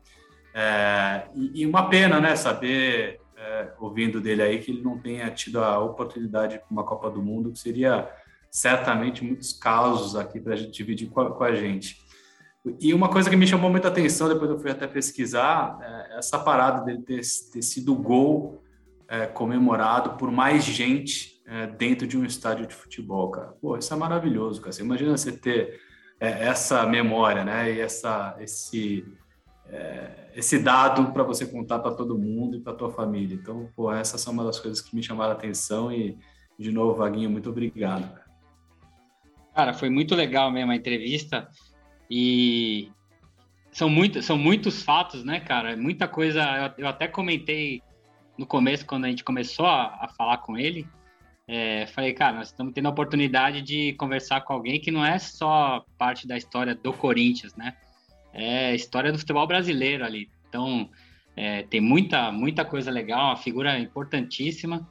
É, e, e, uma pena, né, saber é, ouvindo dele aí que ele não tenha tido a oportunidade para uma Copa do Mundo, que seria certamente muitos casos aqui para a gente dividir com a, com a, gente. E uma coisa que me chamou muita atenção, depois eu fui até pesquisar, é essa parada dele ter, ter sido gol é, comemorado por mais gente é, dentro de um estádio de futebol, cara. Pô, isso é maravilhoso, cara. Você imagina você ter é, essa memória, né? E essa, esse, é, esse dado para você contar para todo mundo e para tua família. Então, pô, essas são uma das coisas que me chamaram a atenção e, de novo, Vaguinho, muito obrigado. Cara. Cara, foi muito legal mesmo a entrevista e são, muito, são muitos fatos, né, cara? Muita coisa. Eu, eu até comentei no começo, quando a gente começou a, a falar com ele. É, falei, cara, nós estamos tendo a oportunidade de conversar com alguém que não é só parte da história do Corinthians, né? É história do futebol brasileiro ali. Então, é, tem muita, muita coisa legal, uma figura importantíssima.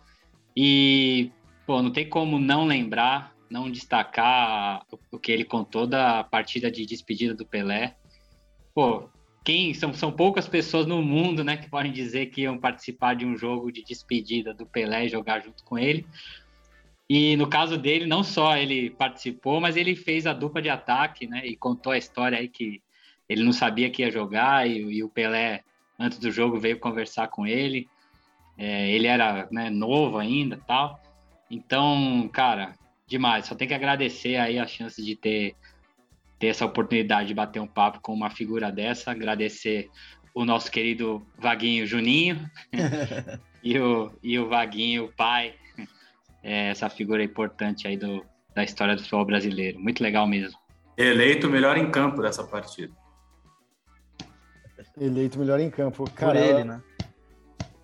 E, pô, não tem como não lembrar não destacar o que ele contou da partida de despedida do Pelé. Pô, quem são, são poucas pessoas no mundo, né, que podem dizer que iam participar de um jogo de despedida do Pelé e jogar junto com ele. E no caso dele, não só ele participou, mas ele fez a dupla de ataque, né, e contou a história aí que ele não sabia que ia jogar e, e o Pelé antes do jogo veio conversar com ele. É, ele era né, novo ainda, tal. Então, cara, demais. Só tem que agradecer aí a chance de ter, ter essa oportunidade de bater um papo com uma figura dessa. Agradecer o nosso querido Vaguinho Juninho e, o, e o Vaguinho, o pai. É, essa figura importante aí do, da história do futebol brasileiro. Muito legal mesmo. Eleito melhor em campo dessa partida. Eleito melhor em campo. Cara, Por ele, né?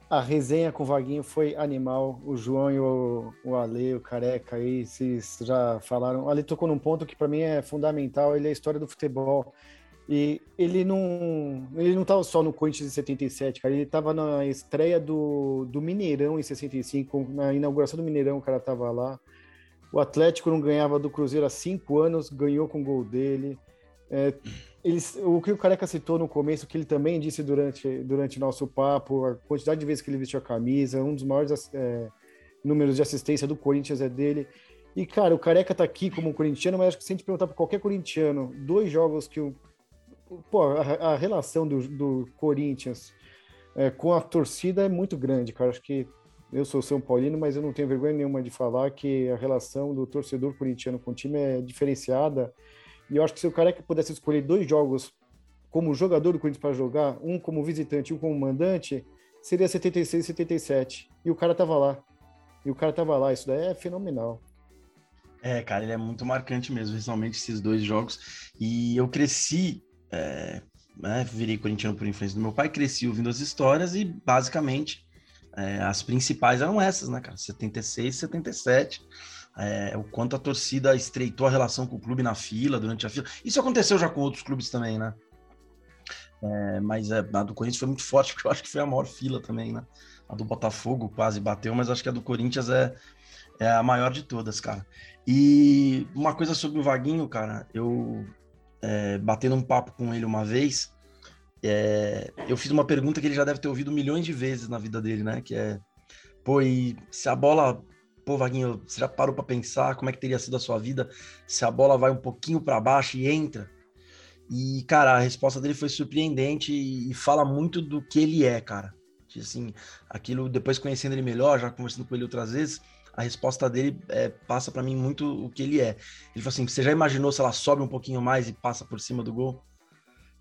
A resenha com o Vaguinho foi animal. O João e o, o Ale, o Careca aí, vocês já falaram. O Ale tocou num ponto que para mim é fundamental, ele é a história do futebol. E ele não, ele não tava só no Corinthians em 77, cara, ele tava na estreia do, do Mineirão em 65, na inauguração do Mineirão, o cara tava lá. O Atlético não ganhava do Cruzeiro há cinco anos, ganhou com o gol dele. É, eles, o que o Careca citou no começo, que ele também disse durante durante nosso papo, a quantidade de vezes que ele vestiu a camisa, um dos maiores é, números de assistência do Corinthians é dele. E, cara, o Careca tá aqui como corintiano, mas acho que se a gente perguntar para qualquer corintiano, dois jogos que o. Pô, a, a relação do, do Corinthians é, com a torcida é muito grande, cara. Acho que eu sou São Paulino, mas eu não tenho vergonha nenhuma de falar que a relação do torcedor corintiano com o time é diferenciada. E eu acho que se o Careca pudesse escolher dois jogos como jogador do Corinthians para jogar, um como visitante e um como mandante, seria 76 e 77. E o cara tava lá. E o cara tava lá. Isso daí é fenomenal. É, cara, ele é muito marcante mesmo, principalmente esses dois jogos. E eu cresci, é, né, virei corintiano por influência do meu pai, cresci ouvindo as histórias e basicamente é, as principais eram essas, né, cara? 76 e 77. É, o quanto a torcida estreitou a relação com o clube na fila, durante a fila. Isso aconteceu já com outros clubes também, né? É, mas é, a do Corinthians foi muito forte, porque eu acho que foi a maior fila também, né? A do Botafogo quase bateu, mas acho que a do Corinthians é, é a maior de todas, cara. E uma coisa sobre o Vaguinho, cara, eu é, batendo um papo com ele uma vez, é, eu fiz uma pergunta que ele já deve ter ouvido milhões de vezes na vida dele, né? Que é, pô, e se a bola, pô, Vaguinho, você já parou para pensar como é que teria sido a sua vida se a bola vai um pouquinho para baixo e entra? E, cara, a resposta dele foi surpreendente e, fala muito do que ele é, cara. Assim, aquilo, depois conhecendo ele melhor, já conversando com ele outras vezes, a resposta dele é, passa para mim muito o que ele é. Ele falou assim: você já imaginou se ela sobe um pouquinho mais e passa por cima do gol?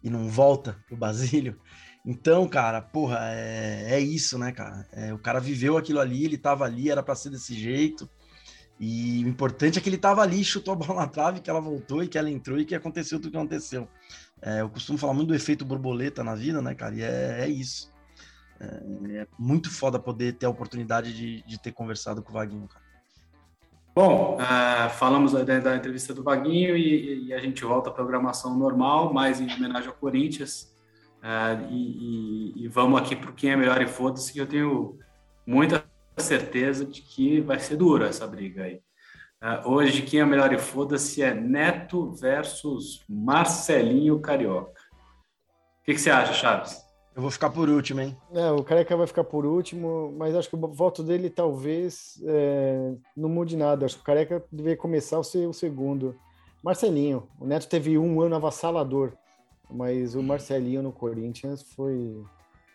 E não volta pro Basílio? Então, cara, porra, é, é isso, né, cara? É, o cara viveu aquilo ali, ele tava ali, era para ser desse jeito. E o importante é que ele tava ali, chutou a bola na trave, que ela voltou e que ela entrou e que aconteceu tudo que aconteceu. É, eu costumo falar muito do efeito borboleta na vida, né, cara? E é, é isso. É, é, muito foda poder ter a oportunidade de, de ter conversado com o Vaguinho, cara. Bom, uh, falamos da, da, entrevista do Vaguinho e, e, a gente volta à programação normal, mais em homenagem ao Corinthians. Uh, e, e, e, vamos aqui para quem é melhor e foda-se, que eu tenho muita certeza de que vai ser dura essa briga aí. Uh, hoje, quem é melhor e foda-se é Neto versus Marcelinho Carioca. O que, que você acha, Chaves? Eu vou ficar por último, hein? É, o Careca vai ficar por último, mas acho que o voto dele talvez é, não mude nada. Acho que o Careca deveria começar o segundo. Marcelinho, o Neto teve um ano avassalador, mas o Marcelinho no Corinthians foi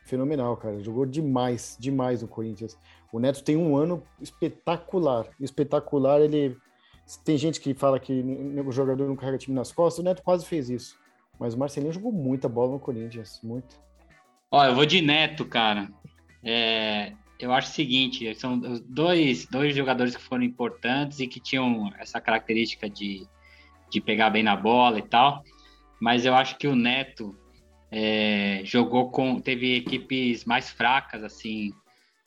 fenomenal, cara. Jogou demais, demais no Corinthians. O Neto tem um ano espetacular. Espetacular, ele. Tem gente que fala que o jogador não carrega time nas costas, o Neto quase fez isso. Mas o Marcelinho jogou muita bola no Corinthians, muito. Ó, eu vou de Neto, cara. É, eu acho o seguinte, são dois, dois jogadores que foram importantes e que tinham essa característica de, de pegar bem na bola e tal, mas eu acho que o Neto é, jogou com, teve equipes mais fracas, assim,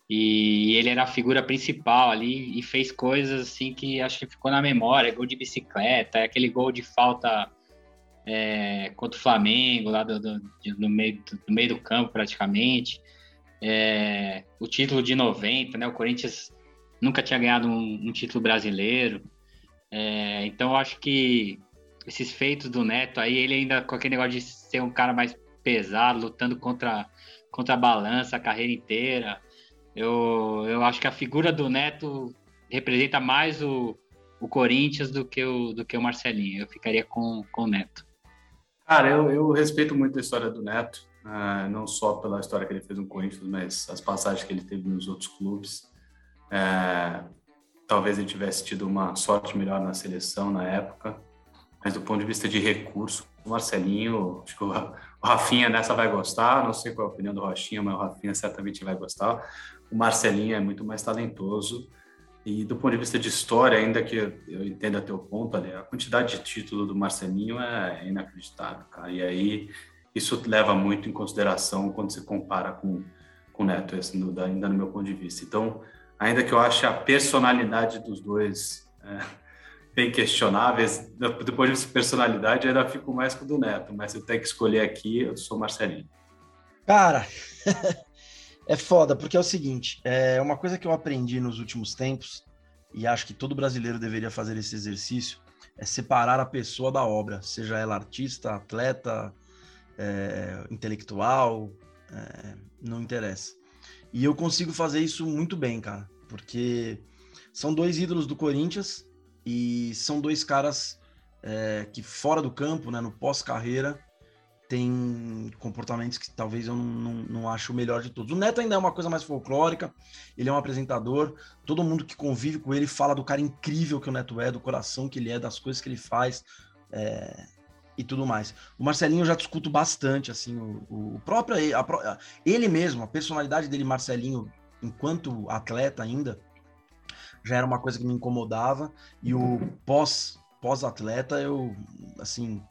e ele era a figura principal ali e fez coisas, assim, que acho que ficou na memória, gol de bicicleta, aquele gol de falta é, contra o Flamengo, lá do, do, no, meio, do meio do campo, praticamente. É, o título de 90, né? O Corinthians nunca tinha ganhado um, um título brasileiro. É, então, eu acho que esses feitos do Neto aí, ele ainda com aquele negócio de ser um cara mais pesado, lutando contra, contra a balança a carreira inteira. Eu, eu acho que a figura do Neto representa mais o, o Corinthians do que o, do que o Marcelinho. Eu ficaria com, com o Neto. Cara, eu, eu respeito muito a história do Neto, uh, não só pela história que ele fez no Corinthians, mas as passagens que ele teve nos outros clubes. Uh, talvez ele tivesse tido uma sorte melhor na seleção na época, mas do ponto de vista de recurso, o Marcelinho, acho que o, Rafinha nessa vai gostar, não sei qual é a opinião do Rochinha, mas o Rafinha certamente vai gostar. O Marcelinho é muito mais talentoso. E do ponto de vista de história, ainda que eu entenda teu ponto ali, a quantidade de título do Marcelinho é inacreditável, cara. E aí isso leva muito em consideração quando se compara com, com o Neto, esse, no, ainda no meu ponto de vista. Então, ainda que eu ache a personalidade dos dois é, bem questionáveis, ponto de personalidade, ainda fico mais com o do Neto, mas se eu tenho que escolher aqui, eu sou Marcelinho. Cara, É foda, porque é o seguinte, é uma coisa que eu aprendi nos últimos tempos, e acho que todo brasileiro deveria fazer esse exercício, é separar a pessoa da obra, seja ela artista, atleta, é, intelectual, é, não interessa. E eu consigo fazer isso muito bem, cara, porque são dois ídolos do Corinthians e são dois caras é, que fora do campo, né, no pós-carreira, tem comportamentos que talvez eu não, não, não acho o melhor de todos. O Neto ainda é uma coisa mais folclórica, ele é um apresentador, todo mundo que convive com ele fala do cara incrível que o Neto é, do coração que ele é, das coisas que ele faz é, e tudo mais. O Marcelinho eu já discuto bastante, assim, o, o próprio, a, ele mesmo, a personalidade dele, Marcelinho, enquanto atleta ainda, já era uma coisa que me incomodava, e o pós pós-atleta, eu, assim,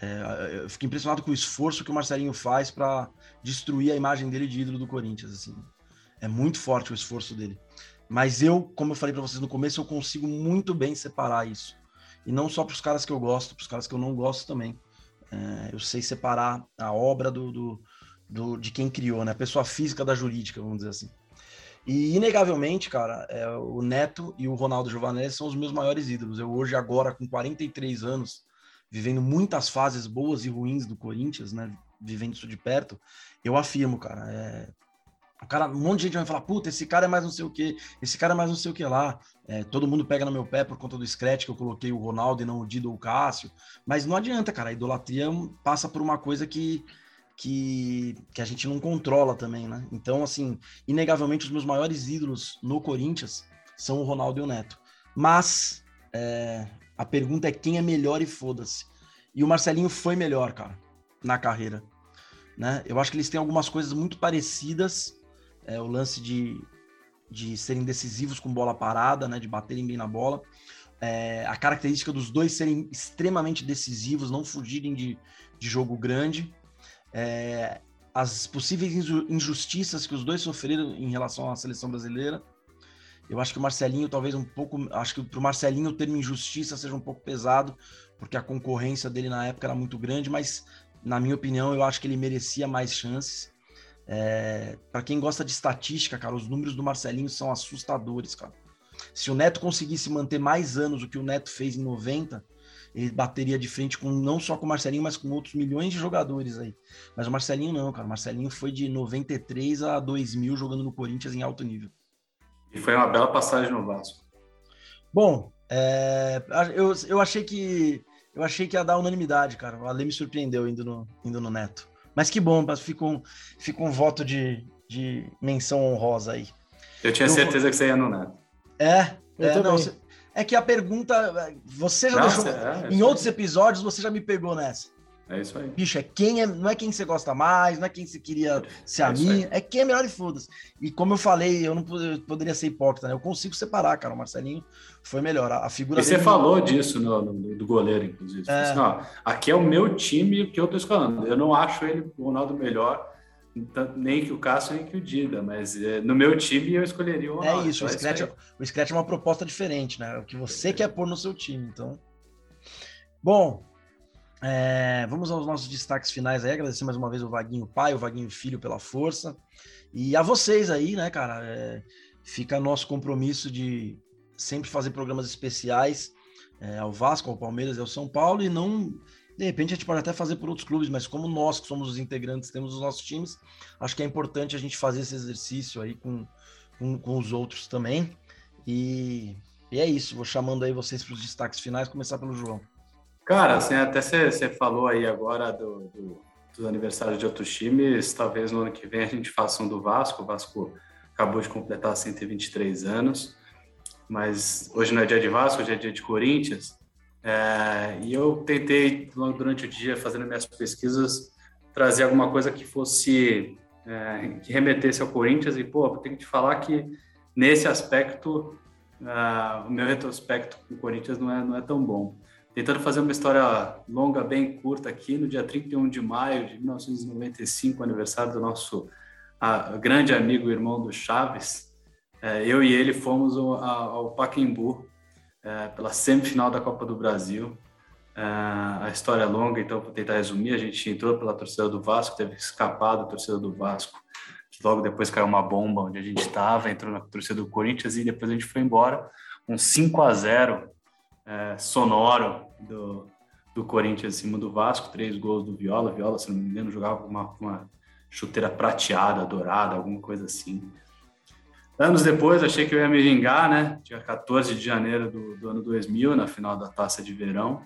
é, eu fiquei impressionado com o esforço que o Marcelinho faz para destruir a imagem dele de ídolo do Corinthians. Assim. É muito forte o esforço dele. Mas eu, como eu falei para vocês no começo, eu consigo muito bem separar isso. E não só para os caras que eu gosto, para os caras que eu não gosto também. É, eu sei separar a obra do, do, do, de quem criou, né? A pessoa física da jurídica, vamos dizer assim. E, inegavelmente, cara, é, o Neto e o Ronaldo Giovanelli são os meus maiores ídolos. Eu hoje, agora, com 43 anos, vivendo muitas fases boas e ruins do Corinthians, né? Vivendo isso de perto, eu afirmo, cara, é... O cara, um monte de gente vai falar, puta, esse cara é mais não sei o que, esse cara é mais não sei o que lá. É, todo mundo pega no meu pé por conta do scratch que eu coloquei o Ronaldo e não o Dido ou o Cássio. Mas não adianta, cara. A idolatria passa por uma coisa que, que, que a gente não controla também, né? Então, assim, inegavelmente os meus maiores ídolos no Corinthians são o Ronaldo e o Neto. Mas é, a pergunta é quem é melhor e foda-se. E o Marcelinho foi melhor, cara, na carreira. Né? Eu acho que eles têm algumas coisas muito parecidas. É, o lance de, de serem decisivos com bola parada, né? De baterem bem na bola. É, a característica dos dois serem extremamente decisivos, não fugirem de, de jogo grande. É, as possíveis injustiças que os dois sofreram em relação à seleção brasileira. Eu acho que o Marcelinho, talvez um pouco. Acho que para o Marcelinho o termo injustiça seja um pouco pesado, porque a concorrência dele na época era muito grande, mas, na minha opinião, eu acho que ele merecia mais chances. É, para quem gosta de estatística, cara, os números do Marcelinho são assustadores, cara. Se o Neto conseguisse manter mais anos do que o Neto fez em 90, ele bateria de frente com não só com o Marcelinho, mas com outros milhões de jogadores aí. Mas o Marcelinho não, cara. O Marcelinho foi de 93 a 2000 jogando no Corinthians em alto nível. E foi uma bela passagem no Vasco. Bom, é, eu, eu achei que eu achei que ia dar unanimidade, cara. O Ale me surpreendeu indo no, indo no Neto. Mas que bom, fica um, fica um voto de, de menção honrosa aí. Eu tinha eu certeza que você ia no Neto. É, é, não, é que a pergunta. Você já Nossa, deixou. É, em outros episódios, você já me pegou nessa. É isso aí. Bicho, é quem é, não é quem você gosta mais, não é quem você queria ser é amigo, é quem é melhor e foda-se. E como eu falei, eu não poderia ser hipócrita, né? Eu consigo separar, cara. O Marcelinho foi melhor. A, figura E você falou disso no, no, do goleiro, inclusive. É. Assim, ó, aqui é o meu time que eu tô escalando. Eu não acho ele, o Ronaldo, melhor, nem que o Cássio, nem que o Dida, mas é, no meu time eu escolheria o Ronaldo. É isso, o Scratch, é, o Scratch é uma proposta diferente, né? O que você quer pôr no seu time, então. Bom, é, vamos aos nossos destaques finais aí. Agradecer mais uma vez o Vaguinho pai, o Vaguinho filho pela força. E a vocês aí, né, cara? É, fica nosso compromisso de sempre fazer programas especiais é, ao Vasco, ao Palmeiras e ao São Paulo. E não. De repente a gente pode até fazer por outros clubes, mas como nós, que somos os integrantes, temos os nossos times, acho que é importante a gente fazer esse exercício aí com, com, com os outros também. E, e é isso. Vou chamando aí vocês para os destaques finais, começar pelo João. Cara, assim, até você falou aí agora do, do, dos aniversários de outros times, talvez no ano que vem a gente faça um do Vasco. O Vasco acabou de completar 123 anos, mas hoje não é dia de Vasco, hoje é dia de Corinthians. É, e eu tentei, durante o dia, fazendo minhas pesquisas, trazer alguma coisa que fosse, é, que remetesse ao Corinthians. E, pô, tenho que te falar que, nesse aspecto, uh, o meu retrospecto com o Corinthians não é, não é tão bom. Tentando fazer uma história longa, bem curta aqui, no dia 31 de maio de 1995, aniversário do nosso a, grande amigo, irmão do Chaves, é, eu e ele fomos ao, ao Pacaembu é, pela semifinal da Copa do Brasil. É, a história é longa, então, para tentar resumir, a gente entrou pela torcida do Vasco, teve que escapar da torcida do Vasco, logo depois caiu uma bomba onde a gente estava, entrou na torcida do Corinthians e depois a gente foi embora, um 5 a 0 é, sonoro do, do Corinthians em cima do Vasco, três gols do Viola. Viola, se não me engano, jogava com uma, uma chuteira prateada, dourada, alguma coisa assim. Anos depois, achei que eu ia me vingar, né? Dia 14 de janeiro do, do ano 2000, na final da Taça de Verão.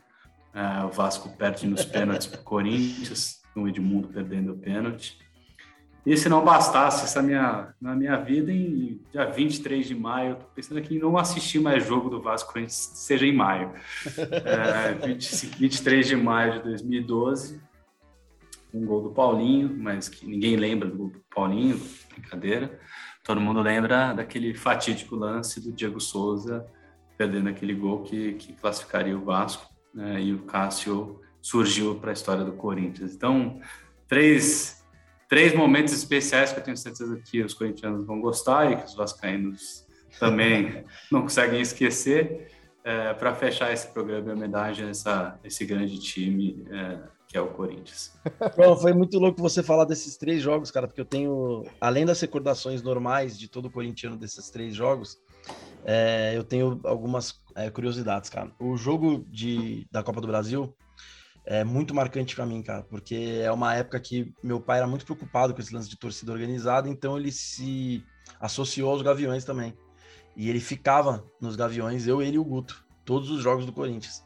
É, o Vasco perde nos pênaltis para o Corinthians, o Edmundo perdendo o pênalti. E se não bastasse essa minha, na minha vida, em dia 23 de maio, estou pensando aqui em não assistir mais jogo do Vasco antes seja em maio. É, 20, 23 de maio de 2012, um gol do Paulinho, mas que ninguém lembra do gol do Paulinho, brincadeira. Todo mundo lembra daquele fatídico lance do Diego Souza perdendo aquele gol que, que classificaria o Vasco, né, e o Cássio surgiu para a história do Corinthians. Então, três, três momentos especiais que eu tenho certeza que os corintianos vão gostar e que os vascaínos também não conseguem esquecer. É, para fechar esse programa em homenagem a essa, esse grande time é, que é o Corinthians. Bom, foi muito louco você falar desses três jogos, cara, porque eu tenho, além das recordações normais de todo corintiano desses três jogos, é, eu tenho algumas é, curiosidades, cara. O jogo de, da Copa do Brasil é muito marcante para mim, cara, porque é uma época que meu pai era muito preocupado com esse lance de torcida organizada, então ele se associou aos Gaviões também. E ele ficava nos Gaviões, eu, ele e o Guto, todos os jogos do Corinthians.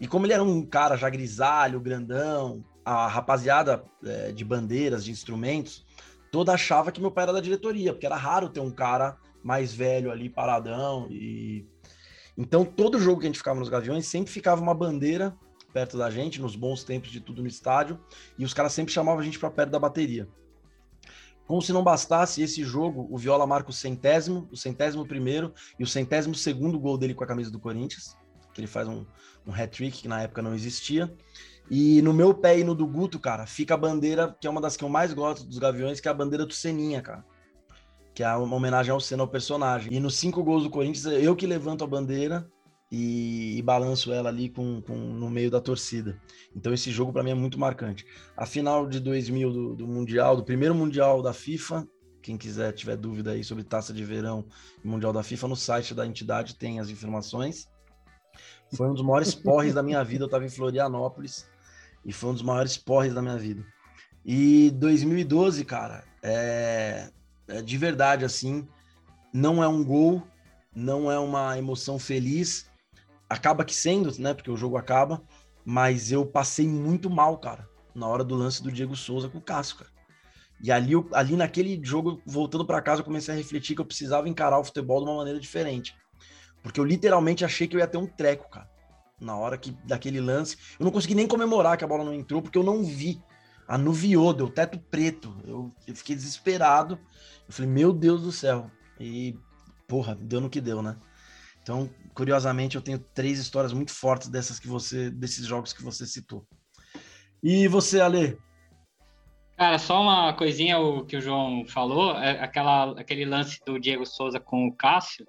E como ele era um cara já grisalho, grandão, a rapaziada é, de bandeiras, de instrumentos, toda achava que meu pai era da diretoria, porque era raro ter um cara mais velho ali, paradão. E então todo jogo que a gente ficava nos Gaviões sempre ficava uma bandeira perto da gente, nos bons tempos de tudo no estádio, e os caras sempre chamavam a gente para perto da bateria. Como se não bastasse esse jogo, o Viola marca o centésimo, o centésimo primeiro e o centésimo segundo gol dele com a camisa do Corinthians, que ele faz um, um hat-trick que na época não existia. E no meu pé e no do Guto, cara, fica a bandeira, que é uma das que eu mais gosto dos Gaviões, que é a bandeira do Seninha, cara que é uma homenagem ao Senna, ao personagem. E nos cinco gols do Corinthians, eu que levanto a bandeira e, e balanço ela ali com, com, no meio da torcida. Então esse jogo para mim é muito marcante. A final de 2000 do, do Mundial, do primeiro Mundial da FIFA, quem quiser tiver dúvida aí sobre taça de verão e Mundial da FIFA, no site da entidade tem as informações. Foi um dos maiores porres da minha vida, eu estava em Florianópolis e foi um dos maiores porres da minha vida. E 2012, cara, é, é, de verdade, assim, não é um gol, não é uma emoção feliz. Acaba que sendo, né? Porque o jogo acaba, mas eu passei muito mal, cara, na hora do lance do Diego Souza com o Cássio, cara. E ali, ali naquele jogo, voltando para casa, eu comecei a refletir que eu precisava encarar o futebol de uma maneira diferente. Porque eu literalmente achei que eu ia ter um treco, cara. Na hora que daquele lance. Eu não consegui nem comemorar que a bola não entrou, porque eu não vi. Anuviou, deu teto preto. Eu, eu fiquei desesperado. Eu falei, meu Deus do céu. E, porra, deu no que deu, né? Então, curiosamente, eu tenho três histórias muito fortes dessas que você, desses jogos que você citou. E você, Ale? Cara, só uma coisinha o que o João falou, é aquela, aquele lance do Diego Souza com o Cássio.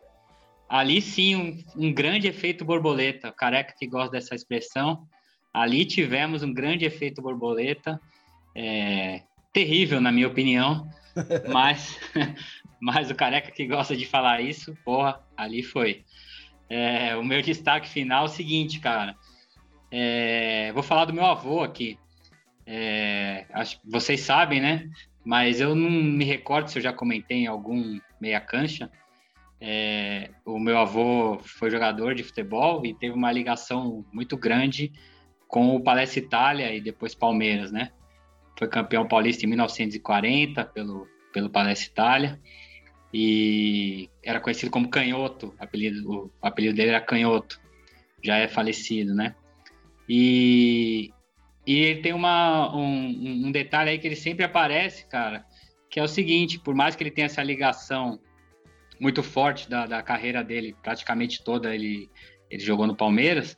Ali sim, um, um grande efeito borboleta. O careca que gosta dessa expressão. Ali tivemos um grande efeito borboleta. É, terrível, na minha opinião. mas, mas o careca que gosta de falar isso, porra, ali foi. É, o meu destaque final é o seguinte, cara. É, vou falar do meu avô aqui. É, acho, vocês sabem, né? Mas eu não me recordo se eu já comentei em algum meia cancha. É, o meu avô foi jogador de futebol e teve uma ligação muito grande com o Palestra Itália e depois Palmeiras, né? foi campeão paulista em 1940 pelo, pelo Palestra Itália e era conhecido como Canhoto, apelido, o apelido dele era Canhoto, já é falecido, né? E, e ele tem uma, um, um detalhe aí que ele sempre aparece, cara, que é o seguinte, por mais que ele tenha essa ligação muito forte da, da carreira dele, praticamente toda ele, ele jogou no Palmeiras,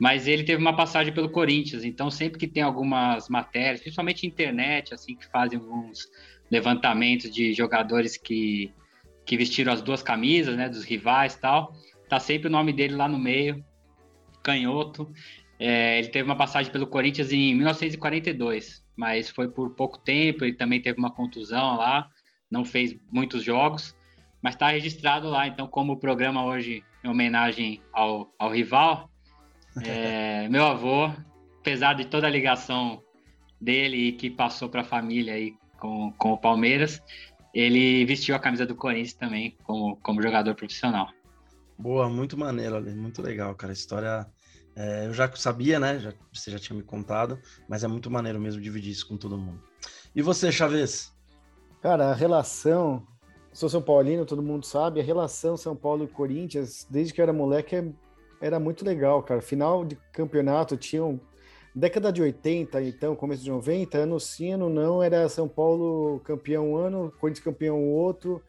mas ele teve uma passagem pelo Corinthians, então sempre que tem algumas matérias, principalmente internet, assim, que fazem alguns levantamentos de jogadores que, que vestiram as duas camisas, né, dos rivais e tal, tá sempre o nome dele lá no meio, canhoto. É, ele teve uma passagem pelo Corinthians em 1942, mas foi por pouco tempo, ele também teve uma contusão lá, não fez muitos jogos, mas está registrado lá, então como o programa hoje em homenagem ao, ao rival, é, meu avô, apesar de toda a ligação dele que passou para a família aí com, com o Palmeiras, ele vestiu a camisa do Corinthians também como, como jogador profissional. Boa, muito maneiro ali, muito legal, cara. A história é, eu já sabia, né? Já, você já tinha me contado, mas é muito maneiro mesmo dividir isso com todo mundo. E você, Chaves? Cara, a relação. Sou São Paulino, todo mundo sabe. A relação São Paulo e Corinthians, desde que eu era moleque, é, era muito legal, cara. Final de campeonato tinham. Década de 80, então, começo de 90, ano sim, ano não, era São Paulo campeão um ano, Corinthians campeão o outro,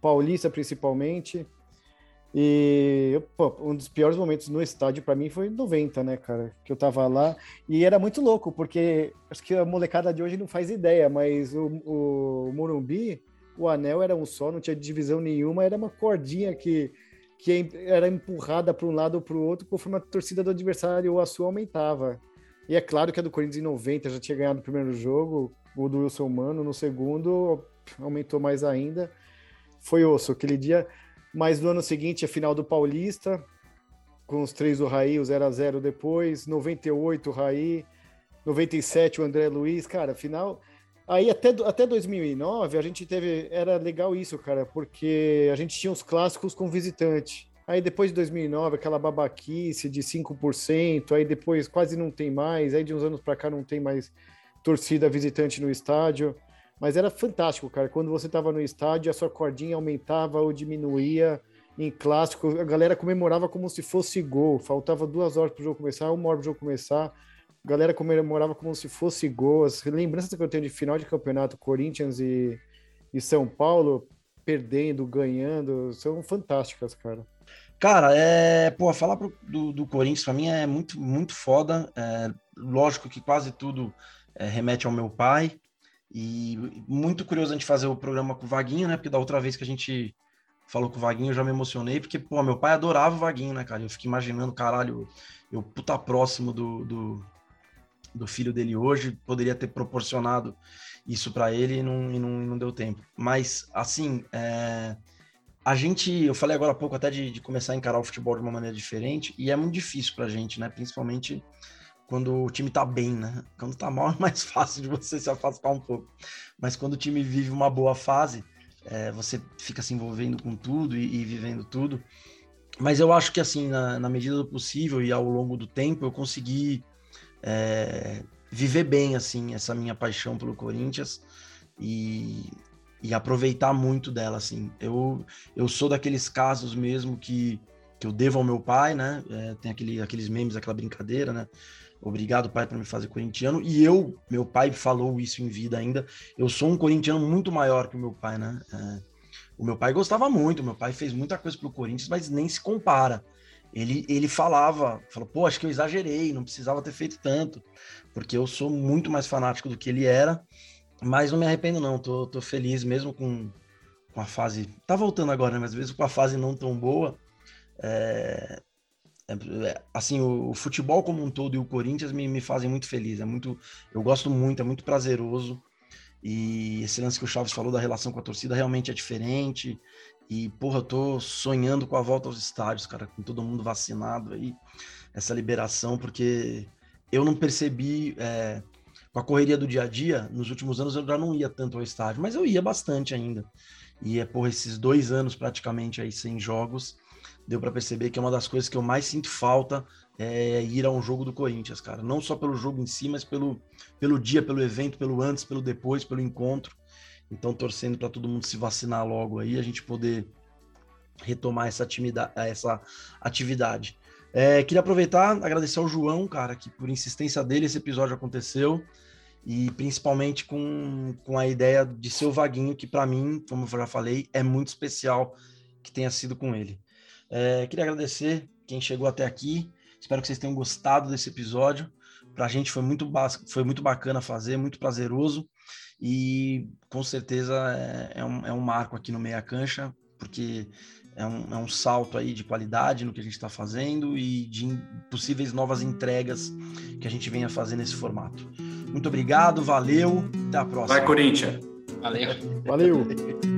Paulista principalmente. E pô, um dos piores momentos no estádio para mim foi em 90, né, cara? Que eu tava lá e era muito louco, porque acho que a molecada de hoje não faz ideia, mas o, o Morumbi, o anel era um só, não tinha divisão nenhuma, era uma cordinha que, que era empurrada para um lado ou para o outro conforme a torcida do adversário ou a sua aumentava. E é claro que a do Corinthians em 90 já tinha ganhado o primeiro jogo, o do Wilson Mano, no segundo aumentou mais ainda. Foi osso, aquele dia mas no ano seguinte, a final do Paulista, com os três do Raí, o 0 a 0 depois, 98 o Raí, 97 o André Luiz, cara, final. Aí até, até 2009 a gente teve. Era legal isso, cara, porque a gente tinha os clássicos com visitante. Aí depois de 2009, aquela babaquice de 5%, aí depois quase não tem mais, aí de uns anos para cá não tem mais torcida visitante no estádio. Mas era fantástico, cara. Quando você estava no estádio, a sua cordinha aumentava ou diminuía. Em clássico, a galera comemorava como se fosse gol. Faltava duas horas para o jogo começar, uma hora para o jogo começar. A galera comemorava como se fosse gol. As lembranças que eu tenho de final de campeonato, Corinthians e, e São Paulo, perdendo, ganhando, são fantásticas, cara. Cara, é, pô, falar pro, do, do Corinthians para mim é muito, muito foda. É, lógico que quase tudo é, remete ao meu pai. E muito curioso a gente fazer o programa com o Vaguinho, né? Porque da outra vez que a gente falou com o Vaguinho, eu já me emocionei, porque, pô, meu pai adorava o Vaguinho, né, cara? Eu fiquei imaginando, caralho, eu puta próximo do, do, do filho dele hoje, poderia ter proporcionado isso para ele e não, e não, não deu tempo. Mas, assim, é, a gente, eu falei agora há pouco até de, de começar a encarar o futebol de uma maneira diferente, e é muito difícil pra gente, né? Principalmente quando o time tá bem, né? Quando tá mal é mais fácil de você se afastar um pouco. Mas quando o time vive uma boa fase, é, você fica se envolvendo com tudo e, e, vivendo tudo. Mas eu acho que, assim, na, na, medida do possível e ao longo do tempo, eu consegui é, viver bem, assim, essa minha paixão pelo Corinthians e, e aproveitar muito dela, assim. Eu, eu sou daqueles casos mesmo que, que eu devo ao meu pai, né? É, tem aquele, aqueles memes, aquela brincadeira, né? Obrigado, pai, por me fazer corintiano. E eu, meu pai falou isso em vida ainda. Eu sou um corintiano muito maior que o meu pai, né? É, o meu pai gostava muito, meu pai fez muita coisa pro Corinthians, mas nem se compara. Ele, ele falava, falou, pô, acho que eu exagerei, não precisava ter feito tanto, porque eu sou muito mais fanático do que ele era, mas não me arrependo, não. Tô, tô feliz mesmo com, com a fase. Tá voltando agora, né? Mas mesmo com a fase não tão boa. É, é, assim, o, o, futebol como um todo e o Corinthians me, me fazem muito feliz. É muito, eu gosto muito, é muito prazeroso. E esse lance que o Chaves falou da relação com a torcida realmente é diferente. E, porra, eu tô sonhando com a volta aos estádios, cara, com todo mundo vacinado aí, essa liberação, porque eu não percebi, é, com a correria do dia a dia, nos últimos anos eu já não ia tanto ao estádio, mas eu ia bastante ainda. E, é, porra, esses dois anos praticamente aí sem jogos, deu para perceber que é uma das coisas que eu mais sinto falta é ir a um jogo do Corinthians, cara. Não só pelo jogo em si, mas pelo, pelo dia, pelo evento, pelo antes, pelo depois, pelo encontro. Então, torcendo para todo mundo se vacinar logo aí, a gente poder retomar essa, atividade. Essa atividade. É, queria aproveitar, agradecer ao João, cara, que por insistência dele esse episódio aconteceu e principalmente com, com a ideia de ser o Vaguinho, que para mim, como eu já falei, é muito especial que tenha sido com ele. É, queria agradecer quem chegou até aqui. Espero que vocês tenham gostado desse episódio. Para a gente foi muito, foi muito bacana fazer, muito prazeroso. E com certeza é, é, um, é um marco aqui no Meia Cancha, porque é um, é um salto aí de qualidade no que a gente está fazendo e de possíveis novas entregas que a gente venha fazer nesse formato. Muito obrigado, valeu, até a próxima. Vai, Corinthians. Valeu. Valeu.